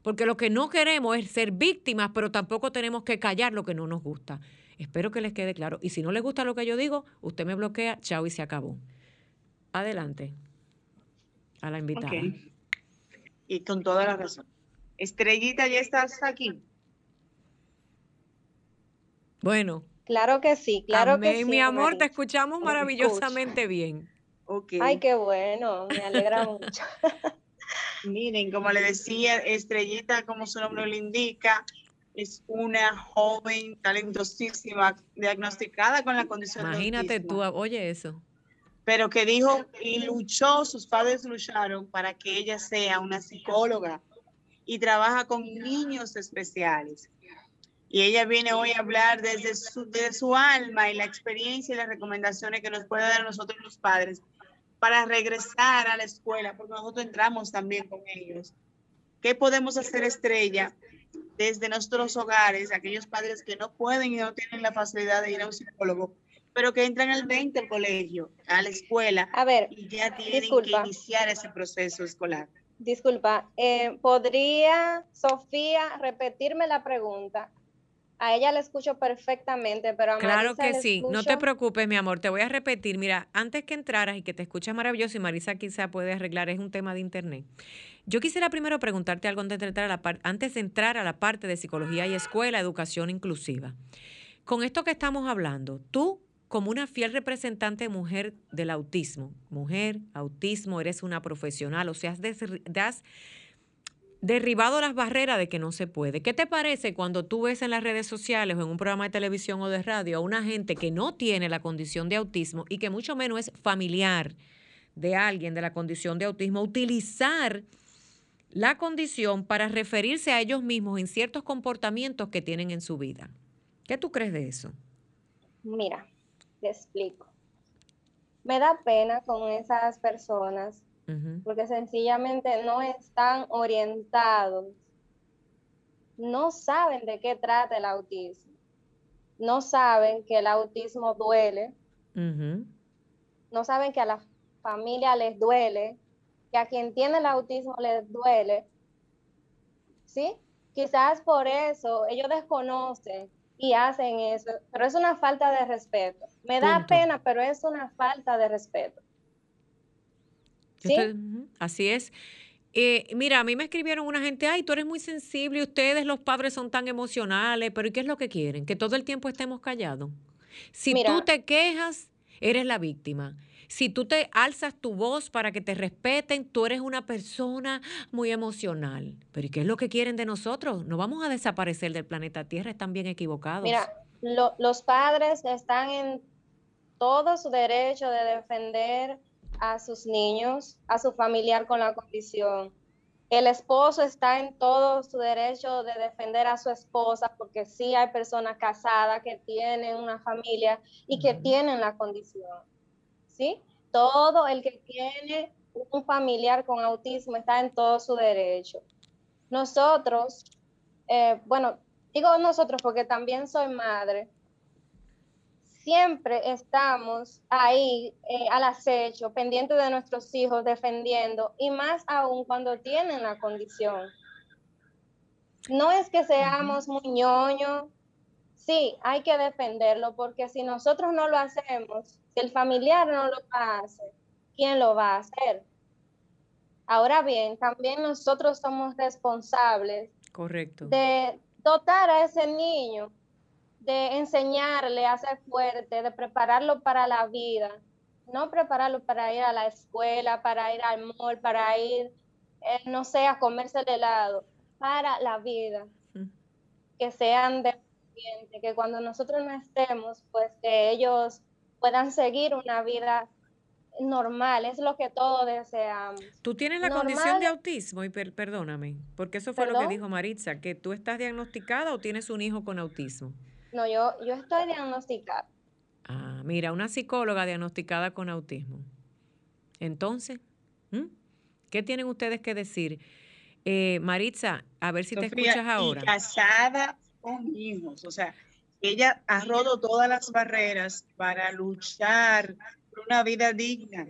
Porque lo que no queremos es ser víctimas, pero tampoco tenemos que callar lo que no nos gusta. Espero que les quede claro. Y si no les gusta lo que yo digo, usted me bloquea, chao y se acabó. Adelante. A la invitada. Y con toda la razón. Estrellita, ¿ya estás aquí? Bueno. Claro que sí, claro que sí. Mi amor, te escuchamos maravillosamente bien. Okay. Ay, qué bueno, me alegra mucho. (laughs) Miren, como le decía, Estrellita, como su nombre lo indica, es una joven talentosísima, diagnosticada con la condición Imagínate tú, oye eso. Pero que dijo y luchó, sus padres lucharon para que ella sea una psicóloga y trabaja con niños especiales. Y ella viene hoy a hablar desde su, desde su alma y la experiencia y las recomendaciones que nos puede dar a nosotros los padres para regresar a la escuela, porque nosotros entramos también con ellos. ¿Qué podemos hacer, Estrella, desde nuestros hogares, aquellos padres que no pueden y no tienen la facilidad de ir a un psicólogo, pero que entran al 20 al colegio, a la escuela, a ver, y ya tienen que iniciar ese proceso escolar. Disculpa, eh, ¿podría Sofía repetirme la pregunta? A ella la escucho perfectamente, pero a Claro que sí, no te preocupes, mi amor, te voy a repetir. Mira, antes que entraras y que te escuches maravilloso, y Marisa quizá puede arreglar, es un tema de internet. Yo quisiera primero preguntarte algo antes de entrar a la, antes de entrar a la parte de psicología y escuela, educación inclusiva. Con esto que estamos hablando, tú como una fiel representante de mujer del autismo, mujer, autismo, eres una profesional, o sea, has, derribado las barreras de que no se puede. ¿Qué te parece cuando tú ves en las redes sociales o en un programa de televisión o de radio a una gente que no tiene la condición de autismo y que mucho menos es familiar de alguien de la condición de autismo, utilizar la condición para referirse a ellos mismos en ciertos comportamientos que tienen en su vida? ¿Qué tú crees de eso? Mira, te explico. Me da pena con esas personas porque sencillamente no están orientados, no saben de qué trata el autismo, no saben que el autismo duele, no saben que a la familia les duele, que a quien tiene el autismo les duele, ¿sí? Quizás por eso ellos desconocen y hacen eso, pero es una falta de respeto. Me da pena, pero es una falta de respeto. ¿Sí? así es. Eh, mira, a mí me escribieron una gente, ay, tú eres muy sensible, ustedes los padres son tan emocionales, pero ¿y qué es lo que quieren? Que todo el tiempo estemos callados. Si tú te quejas, eres la víctima. Si tú te alzas tu voz para que te respeten, tú eres una persona muy emocional. Pero ¿y qué es lo que quieren de nosotros? No vamos a desaparecer del planeta Tierra, están bien equivocados. Mira, los padres están en todo su derecho de defender a sus niños, a su familiar con la condición. El esposo está en todo su derecho de defender a su esposa porque sí hay personas casadas que tienen una familia y que tienen la condición. ¿Sí? Todo el que tiene un familiar con autismo está en todo su derecho. Nosotros eh, bueno, digo nosotros porque también soy madre, siempre estamos ahí eh, al acecho, pendientes de nuestros hijos, defendiendo, y más aún cuando tienen la condición. No es que seamos muy ñoños, sí, hay que defenderlo, porque si nosotros no lo hacemos, si el familiar no lo hace, ¿quién lo va a hacer? Ahora bien, también nosotros somos responsables Correcto. de dotar a ese niño, de enseñarle a ser fuerte, de prepararlo para la vida, no prepararlo para ir a la escuela, para ir al mall, para ir, eh, no sé, a comerse el helado, para la vida. Que sean de que cuando nosotros no estemos, pues que ellos puedan seguir una vida normal, es lo que todos deseamos. Tú tienes la condición de autismo, y perdóname, porque eso fue lo que dijo Maritza, que tú estás diagnosticada o tienes un hijo con autismo. No, yo, yo estoy diagnosticada. Ah, mira, una psicóloga diagnosticada con autismo. Entonces, ¿qué tienen ustedes que decir? Eh, Maritza, a ver si te escuchas ahora. casada con hijos, o sea, ella ha roto todas las barreras para luchar por una vida digna.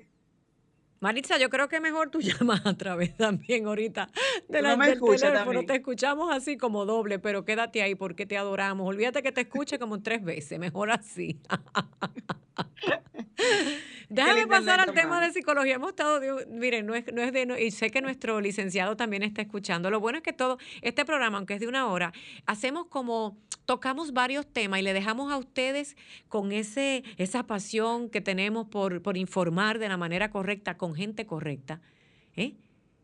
Maritza, yo creo que mejor tú (laughs) llamas a través también ahorita de la, del teléfono. Te escuchamos así como doble, pero quédate ahí porque te adoramos. Olvídate que te escuche como tres veces, mejor así. (laughs) Déjame pasar al tema de psicología. Hemos estado, miren, no es, no es de, y sé que nuestro licenciado también está escuchando. Lo bueno es que todo, este programa, aunque es de una hora, hacemos como, tocamos varios temas y le dejamos a ustedes con ese, esa pasión que tenemos por, por informar de la manera correcta, con gente correcta. ¿eh?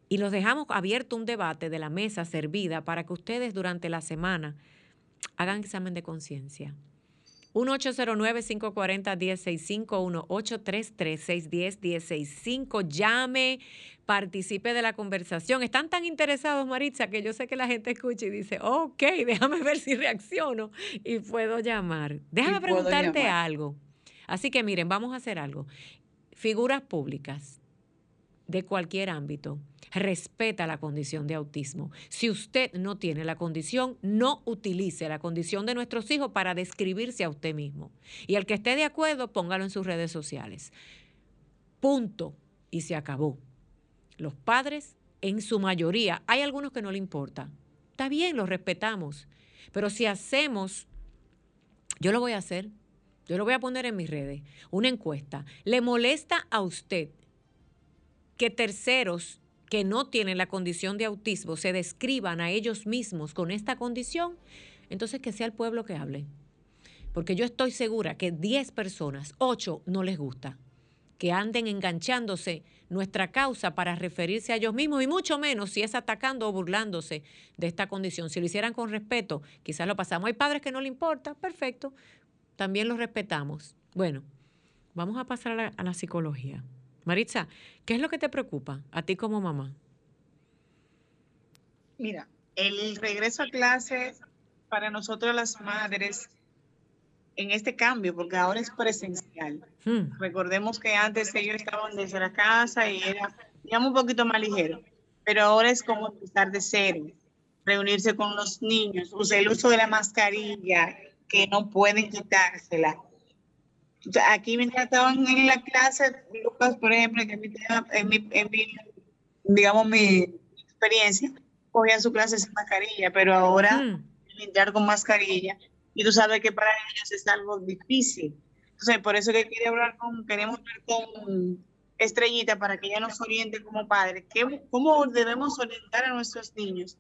Y los dejamos abierto un debate de la mesa servida para que ustedes durante la semana hagan examen de conciencia. 1-809-540-1065, 1-833-610-1065. Llame, participe de la conversación. Están tan interesados, Maritza, que yo sé que la gente escucha y dice, ok, (laughs) déjame ver si reacciono y puedo llamar. Déjame preguntarte algo. Así que miren, vamos a hacer algo. Figuras públicas de cualquier ámbito respeta la condición de autismo. Si usted no tiene la condición, no utilice la condición de nuestros hijos para describirse a usted mismo. Y el que esté de acuerdo, póngalo en sus redes sociales. Punto. Y se acabó. Los padres, en su mayoría, hay algunos que no le importa. Está bien, los respetamos. Pero si hacemos, yo lo voy a hacer, yo lo voy a poner en mis redes, una encuesta. ¿Le molesta a usted que terceros que no tienen la condición de autismo se describan a ellos mismos con esta condición, entonces que sea el pueblo que hable. Porque yo estoy segura que 10 personas, 8 no les gusta que anden enganchándose nuestra causa para referirse a ellos mismos y mucho menos si es atacando o burlándose de esta condición. Si lo hicieran con respeto, quizás lo pasamos. Hay padres que no le importa, perfecto, también los respetamos. Bueno, vamos a pasar a la, a la psicología. Maritza, ¿qué es lo que te preocupa a ti como mamá? Mira, el regreso a clase para nosotros las madres en este cambio, porque ahora es presencial. Hmm. Recordemos que antes ellos estaban desde la casa y era, digamos, un poquito más ligero, pero ahora es como empezar de cero, reunirse con los niños, usar el uso de la mascarilla, que no pueden quitársela, aquí mientras estaban en la clase, Lucas, por ejemplo, que en mi, en mi, digamos, mi experiencia, cogían su clase sin mascarilla, pero ahora mm. entrar con mascarilla, y tú sabes que para ellos es algo difícil. Entonces, por eso que quería hablar con, queremos ver con Estrellita para que ella nos oriente como padre, ¿cómo debemos orientar a nuestros niños?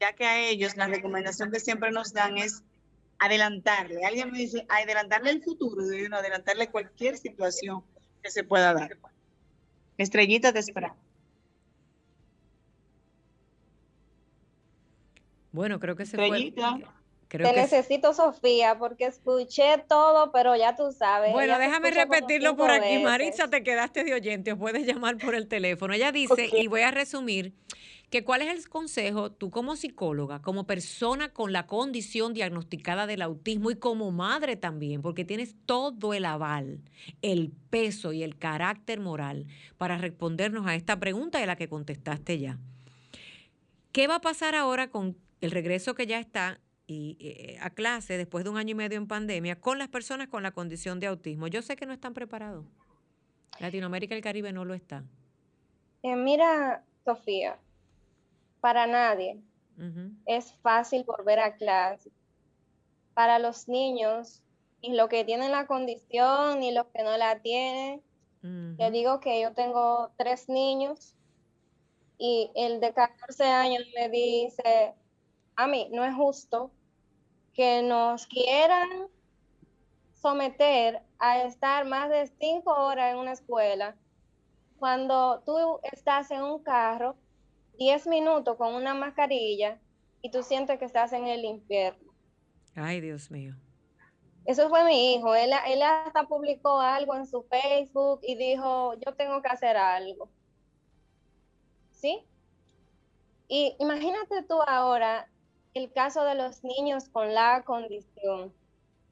Ya que a ellos la recomendación que siempre nos dan es adelantarle. Alguien me dice, adelantarle el futuro, no, adelantarle cualquier situación que se pueda dar. Estrellita, te espera. Bueno, creo que se Estrellita. te necesito, Sofía, porque escuché todo, pero ya tú sabes. Bueno, déjame repetirlo por aquí. Marisa, te quedaste de oyente, o puedes llamar por el teléfono. Ella dice, y voy a resumir, que cuál es el consejo tú como psicóloga, como persona con la condición diagnosticada del autismo y como madre también, porque tienes todo el aval, el peso y el carácter moral para respondernos a esta pregunta de la que contestaste ya. ¿Qué va a pasar ahora con el regreso que ya está y, eh, a clase después de un año y medio en pandemia con las personas con la condición de autismo. Yo sé que no están preparados. Latinoamérica y el Caribe no lo están. Eh, mira, Sofía, para nadie. Es fácil volver a clase. Para los niños, y los que tienen la condición y los que no la tienen, yo digo que yo tengo tres niños y el de 14 años me dice, a mí no es justo que nos quieran someter a estar más de cinco horas en una escuela cuando tú estás en un carro 10 minutos con una mascarilla y tú sientes que estás en el infierno. Ay, Dios mío. Eso fue mi hijo. Él, él hasta publicó algo en su Facebook y dijo, yo tengo que hacer algo. ¿Sí? Y imagínate tú ahora el caso de los niños con la condición,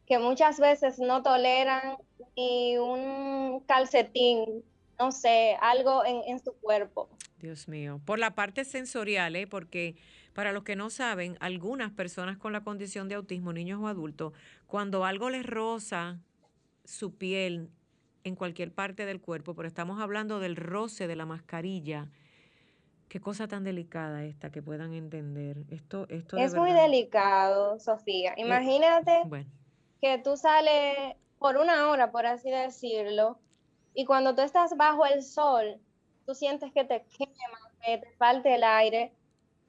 que muchas veces no toleran ni un calcetín, no sé, algo en, en su cuerpo. Dios mío. Por la parte sensorial, ¿eh? porque para los que no saben, algunas personas con la condición de autismo, niños o adultos, cuando algo les roza su piel en cualquier parte del cuerpo, pero estamos hablando del roce de la mascarilla, Qué cosa tan delicada esta que puedan entender. Esto, esto es muy delicado, Sofía. Eh, Imagínate que tú sales por una hora, por así decirlo, y cuando tú estás bajo el sol, tú sientes que te quema, que te falta el aire.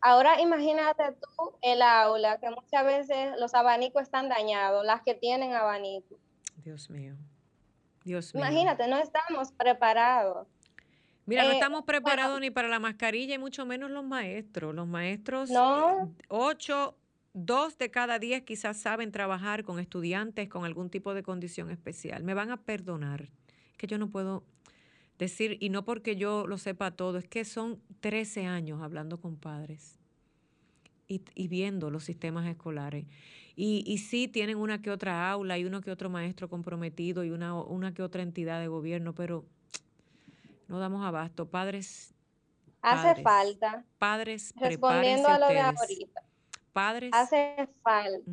Ahora imagínate tú el aula, que muchas veces los abanicos están dañados, las que tienen abanico. Dios mío. Dios mío. Imagínate, no estamos preparados. Mira, no eh, estamos preparados ni para la mascarilla y mucho menos los maestros. Los maestros, no. ocho, dos de cada diez quizás saben trabajar con estudiantes con algún tipo de condición especial. Me van a perdonar, que yo no puedo decir, y no porque yo lo sepa todo, es que son 13 años hablando con padres y, viendo los sistemas escolares. Y, y, sí tienen una que otra aula y uno que otro maestro comprometido y una, una que otra entidad de gobierno, pero no damos abasto. Padres. Hace falta. Padres, respondiendo a lo de ahorita. Padres. Hace falta.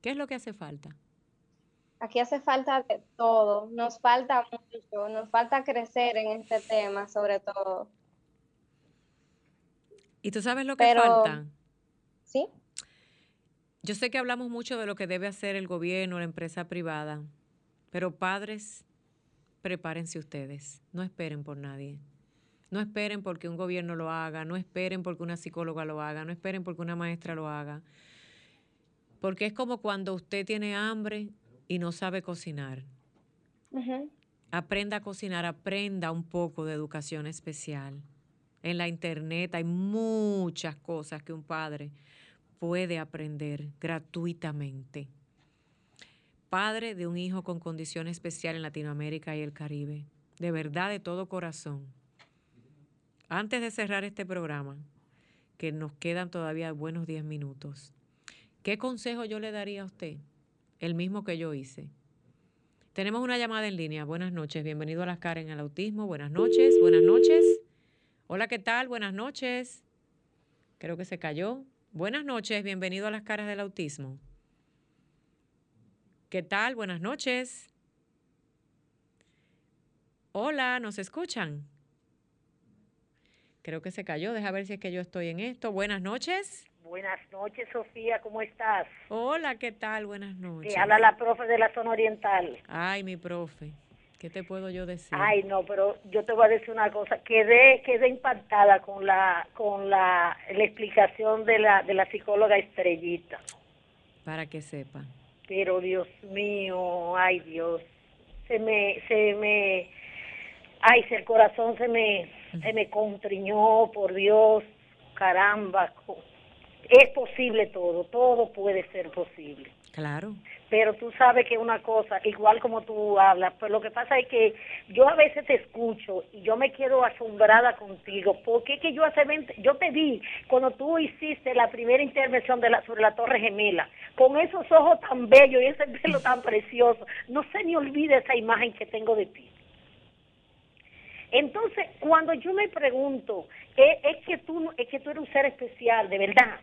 ¿Qué es lo que hace falta? Aquí hace falta de todo. Nos falta mucho. Nos falta crecer en este tema, sobre todo. ¿Y tú sabes lo que falta? Sí. Yo sé que hablamos mucho de lo que debe hacer el gobierno, la empresa privada, pero padres prepárense ustedes, no esperen por nadie. No esperen porque un gobierno lo haga, no esperen porque una psicóloga lo haga, no esperen porque una maestra lo haga. Porque es como cuando usted tiene hambre y no sabe cocinar. Aprenda a cocinar, aprenda un poco de educación especial. En la internet hay muchas cosas que un padre puede aprender gratuitamente padre de un hijo con condición especial en Latinoamérica y el Caribe. De verdad, de todo corazón. Antes de cerrar este programa, que nos quedan todavía buenos 10 minutos, ¿qué consejo yo le daría a usted? El mismo que yo hice. Tenemos una llamada en línea. Buenas noches. Bienvenido a las caras en el autismo. Buenas noches. Buenas noches. Hola, ¿qué tal? Buenas noches. Creo que se cayó. Buenas noches. Bienvenido a las caras del autismo. ¿Qué tal? Buenas noches. Hola, ¿nos escuchan? Creo que se cayó. Deja ver si es que yo estoy en esto. Buenas noches. Buenas noches, Sofía. ¿Cómo estás? Hola, ¿qué tal? Buenas noches. Te habla la profe de la zona oriental. Ay, mi profe. ¿Qué te puedo yo decir? Ay, no, pero yo te voy a decir una cosa. Quedé, quedé impactada con la, con la, la explicación de la, de la psicóloga Estrellita. Para que sepa pero Dios mío, ay Dios, se me, se me, ay, el corazón se me, se me contriñó, por Dios, caramba, es posible todo, todo puede ser posible. Claro. Pero tú sabes que una cosa, igual como tú hablas, pues lo que pasa es que yo a veces te escucho y yo me quedo asombrada contigo, porque es que yo hace 20, yo te vi cuando tú hiciste la primera intervención de la, sobre la Torre Gemela, con esos ojos tan bellos y ese pelo tan (laughs) precioso, no se me olvide esa imagen que tengo de ti. Entonces, cuando yo me pregunto, es, es que tú es que tú eres un ser especial, de verdad,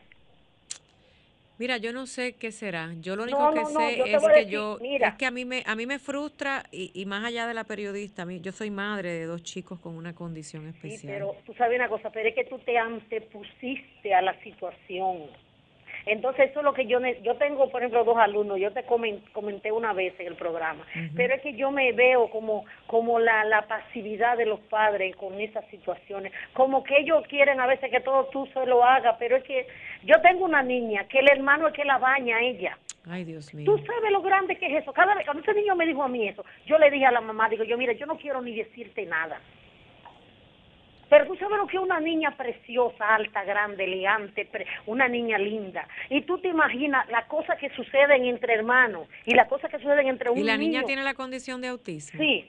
Mira, yo no sé qué será. Yo lo único que sé es que yo es que a mí me a mí me frustra y, y más allá de la periodista, a mí, yo soy madre de dos chicos con una condición especial. Sí, pero tú sabes una cosa, pero es que tú te antepusiste a la situación. Entonces eso es lo que yo yo tengo, por ejemplo, dos alumnos, yo te comenté una vez en el programa, pero es que yo me veo como como la, la pasividad de los padres con esas situaciones, como que ellos quieren a veces que todo tú se lo hagas, pero es que yo tengo una niña que el hermano es que la baña a ella. Ay, Dios mío. Tú sabes lo grande que es eso. Cada vez cuando ese niño me dijo a mí eso, yo le dije a la mamá, digo, yo mira, yo no quiero ni decirte nada. Pero tú sabes lo que es una niña preciosa, alta, grande, elegante, una niña linda. Y tú te imaginas las cosas que suceden entre hermanos y las cosas que suceden entre un ¿Y la niña tiene la condición de autismo? Sí.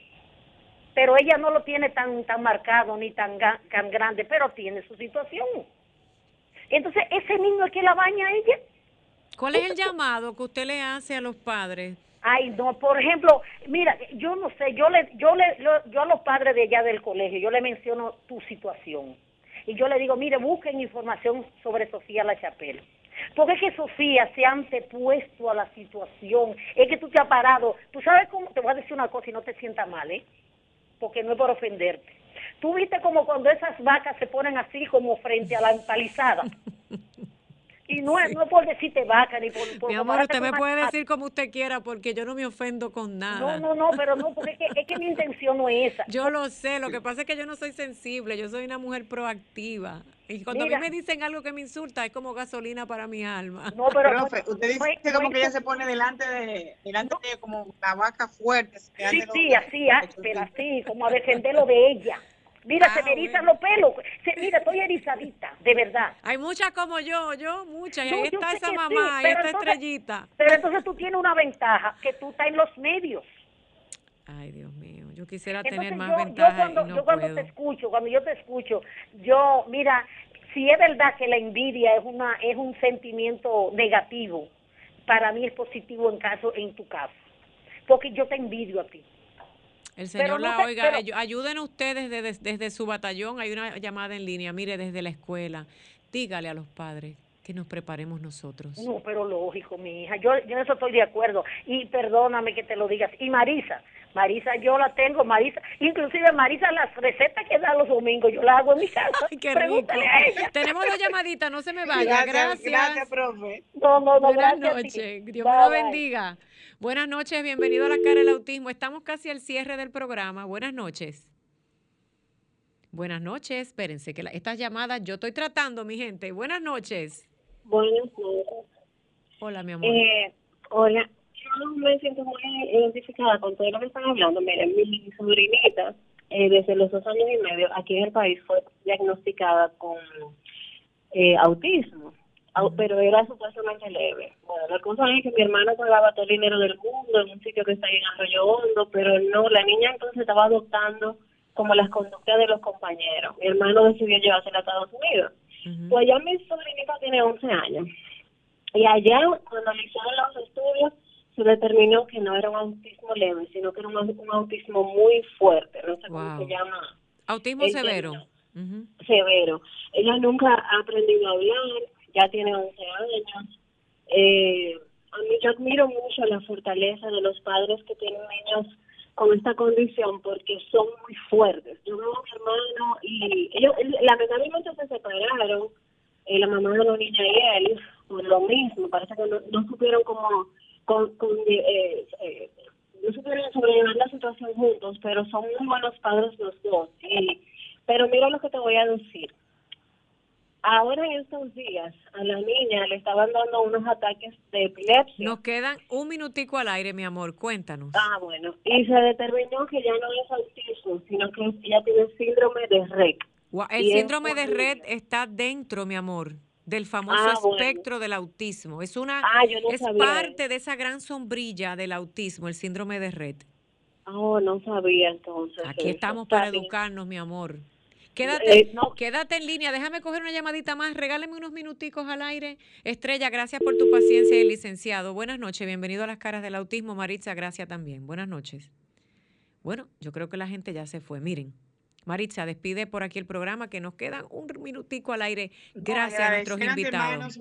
Pero ella no lo tiene tan tan marcado ni tan, tan grande, pero tiene su situación. Entonces, ese niño es que la baña a ella. ¿Cuál es el llamado que usted le hace a los padres Ay, no, por ejemplo, mira, yo no sé, yo le, yo le, yo a los padres de allá del colegio, yo le menciono tu situación. Y yo le digo, mire, busquen información sobre Sofía La Chapelle. Porque es que Sofía se ha antepuesto a la situación. Es que tú te has parado. Tú sabes cómo, te voy a decir una cosa y no te sientas mal, ¿eh? Porque no es por ofenderte. Tú viste como cuando esas vacas se ponen así como frente a la empalizada. (laughs) Y (laughs) no es, no por decirte vaca ni por... por Mi amor, usted me puede decir como usted quiera porque yo no me ofendo con nada. No, no, no, pero no, porque es que, es que mi intención no es esa. (laughs) Yo lo sé, lo que pasa es que yo no soy sensible, yo soy una mujer proactiva. Y cuando a mí me dicen algo que me insulta, es como gasolina para mi alma. No, pero... Profe, usted dice como que ella se pone delante de, delante de como la vaca fuerte. Sí, sí, así, áspera, así, como a defenderlo de ella. Mira, se me erizan los pelos. mira, estoy erizadita, de verdad. Hay muchas como yo, yo, muchas. Y ahí está esa mamá, esta estrellita. Pero entonces tú tienes una ventaja, que tú estás en los medios. Ay, Dios mío, yo quisiera tener más ventaja. Yo cuando, no yo cuando te escucho, cuando yo te escucho, yo, mira, si es verdad que la envidia es una es un sentimiento negativo, para mí es positivo en caso en tu caso, porque yo te envidio a ti. El Señor la oiga. Ayuden ustedes desde, su batallón. Hay una llamada en línea. Mire, desde la escuela. Dígale a los padres que nos preparemos nosotros. No, pero lógico, mi hija. Yo, yo en eso estoy de acuerdo. Y perdóname que te lo digas. Y Marisa. Marisa, yo la tengo, Marisa, inclusive Marisa, las recetas que da los domingos, yo las hago en mi casa. (laughs) Ay, qué rico. Tenemos dos llamaditas, no se me (laughs) vaya. Gracias. Gracias, profe. No, no, no, Buenas noches. Dios me lo bendiga. Buenas noches, bienvenido a la cara del autismo. Estamos casi al cierre del programa. Buenas noches. Buenas noches, espérense que estas llamadas yo estoy tratando, mi gente. Buenas noches. Buenas noches. Hola, mi amor. Eh, hola, yo me siento muy identificada con todo lo que están hablando. Miren, mi sobrinita, eh, desde los dos años y medio, aquí en el país fue diagnosticada con eh, autismo pero era supuestamente leve. Bueno, la cosa es que mi hermano pagaba todo el dinero del mundo en un sitio que está ahí en Arroyo Hondo, pero no, la niña entonces estaba adoptando como las conductas de los compañeros. Mi hermano decidió llevársela a Estados Unidos. Pues ya mi sobrinita tiene 11 años. Y allá, cuando le hicieron los estudios, se determinó que no era un autismo leve, sino que era un, autismo muy fuerte. No sé cómo se llama. Autismo severo. Severo. Ella nunca ha aprendido a hablar, ya tiene 11 años. Eh, a mí yo admiro mucho la fortaleza de los padres que tienen niños con esta condición porque son muy fuertes. Yo veo a mi hermano y ellos lamentablemente se separaron, eh, la mamá de la niña y él, por lo mismo, parece que no, supieron cómo, con, eh, eh, no supieron sobrellevar la situación juntos, pero son muy buenos padres los dos. pero mira lo que te voy a decir. Ahora en estos días a la niña le estaban dando unos ataques de epilepsia. Nos quedan un minutico al aire, mi amor, cuéntanos. Ah, bueno. Y se determinó que ya no es autismo, sino que ella tiene síndrome de Red. El síndrome de Red está dentro, mi amor, del famoso ah, espectro del autismo. Es una ah, es parte de esa gran sombrilla del autismo, el síndrome de Red. Oh, no sabía entonces. Aquí estamos para educarnos, mi amor. Quédate, eh, quédate en línea, déjame coger una llamadita más, regáleme unos minuticos al aire. Estrella, gracias por tu paciencia, licenciado. Buenas noches, bienvenido a las caras del autismo. Maritza, gracias también. Buenas noches. Bueno, yo creo que la gente ya se fue. Miren, Maritza, despide por aquí el programa, que nos quedan un minutico al aire. Gracias a nuestros invitados.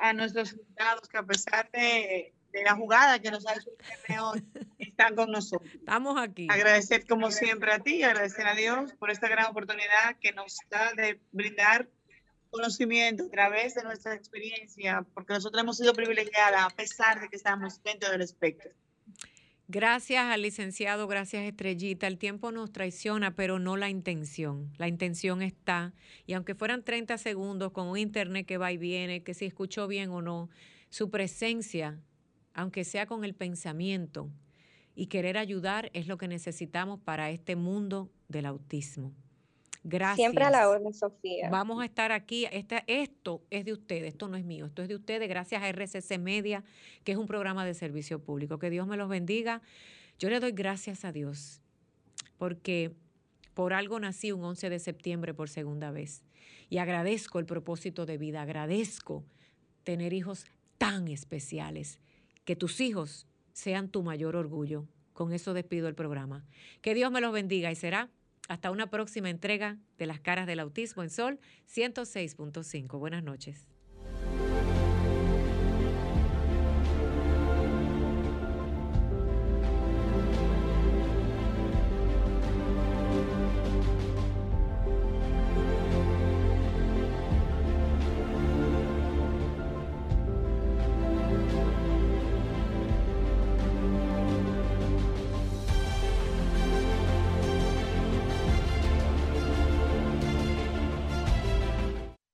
a, nuestros invitados que a pesar de, la jugada que nos ha hecho el (laughs) están con nosotros. Estamos aquí. Agradecer como siempre a ti, agradecer a Dios por esta gran oportunidad que nos da de brindar conocimiento a través de nuestra experiencia, porque nosotros hemos sido privilegiadas a pesar de que estamos dentro del espectro. Gracias al licenciado, gracias Estrellita. El tiempo nos traiciona, pero no la intención. La intención está. Y aunque fueran 30 segundos con un internet que va y viene, que si escuchó bien o no, su presencia, aunque sea con el pensamiento y querer ayudar, es lo que necesitamos para este mundo del autismo. Gracias. Siempre a la orden, Sofía. Vamos a estar aquí. Este, esto es de ustedes, esto no es mío, esto es de ustedes, gracias a RCC Media, que es un programa de servicio público. Que Dios me los bendiga. Yo le doy gracias a Dios, porque por algo nací un 11 de septiembre por segunda vez. Y agradezco el propósito de vida, agradezco tener hijos tan especiales, que tus hijos sean tu mayor orgullo. Con eso despido el programa. Que Dios me los bendiga y será hasta una próxima entrega de Las Caras del Autismo en Sol 106.5. Buenas noches.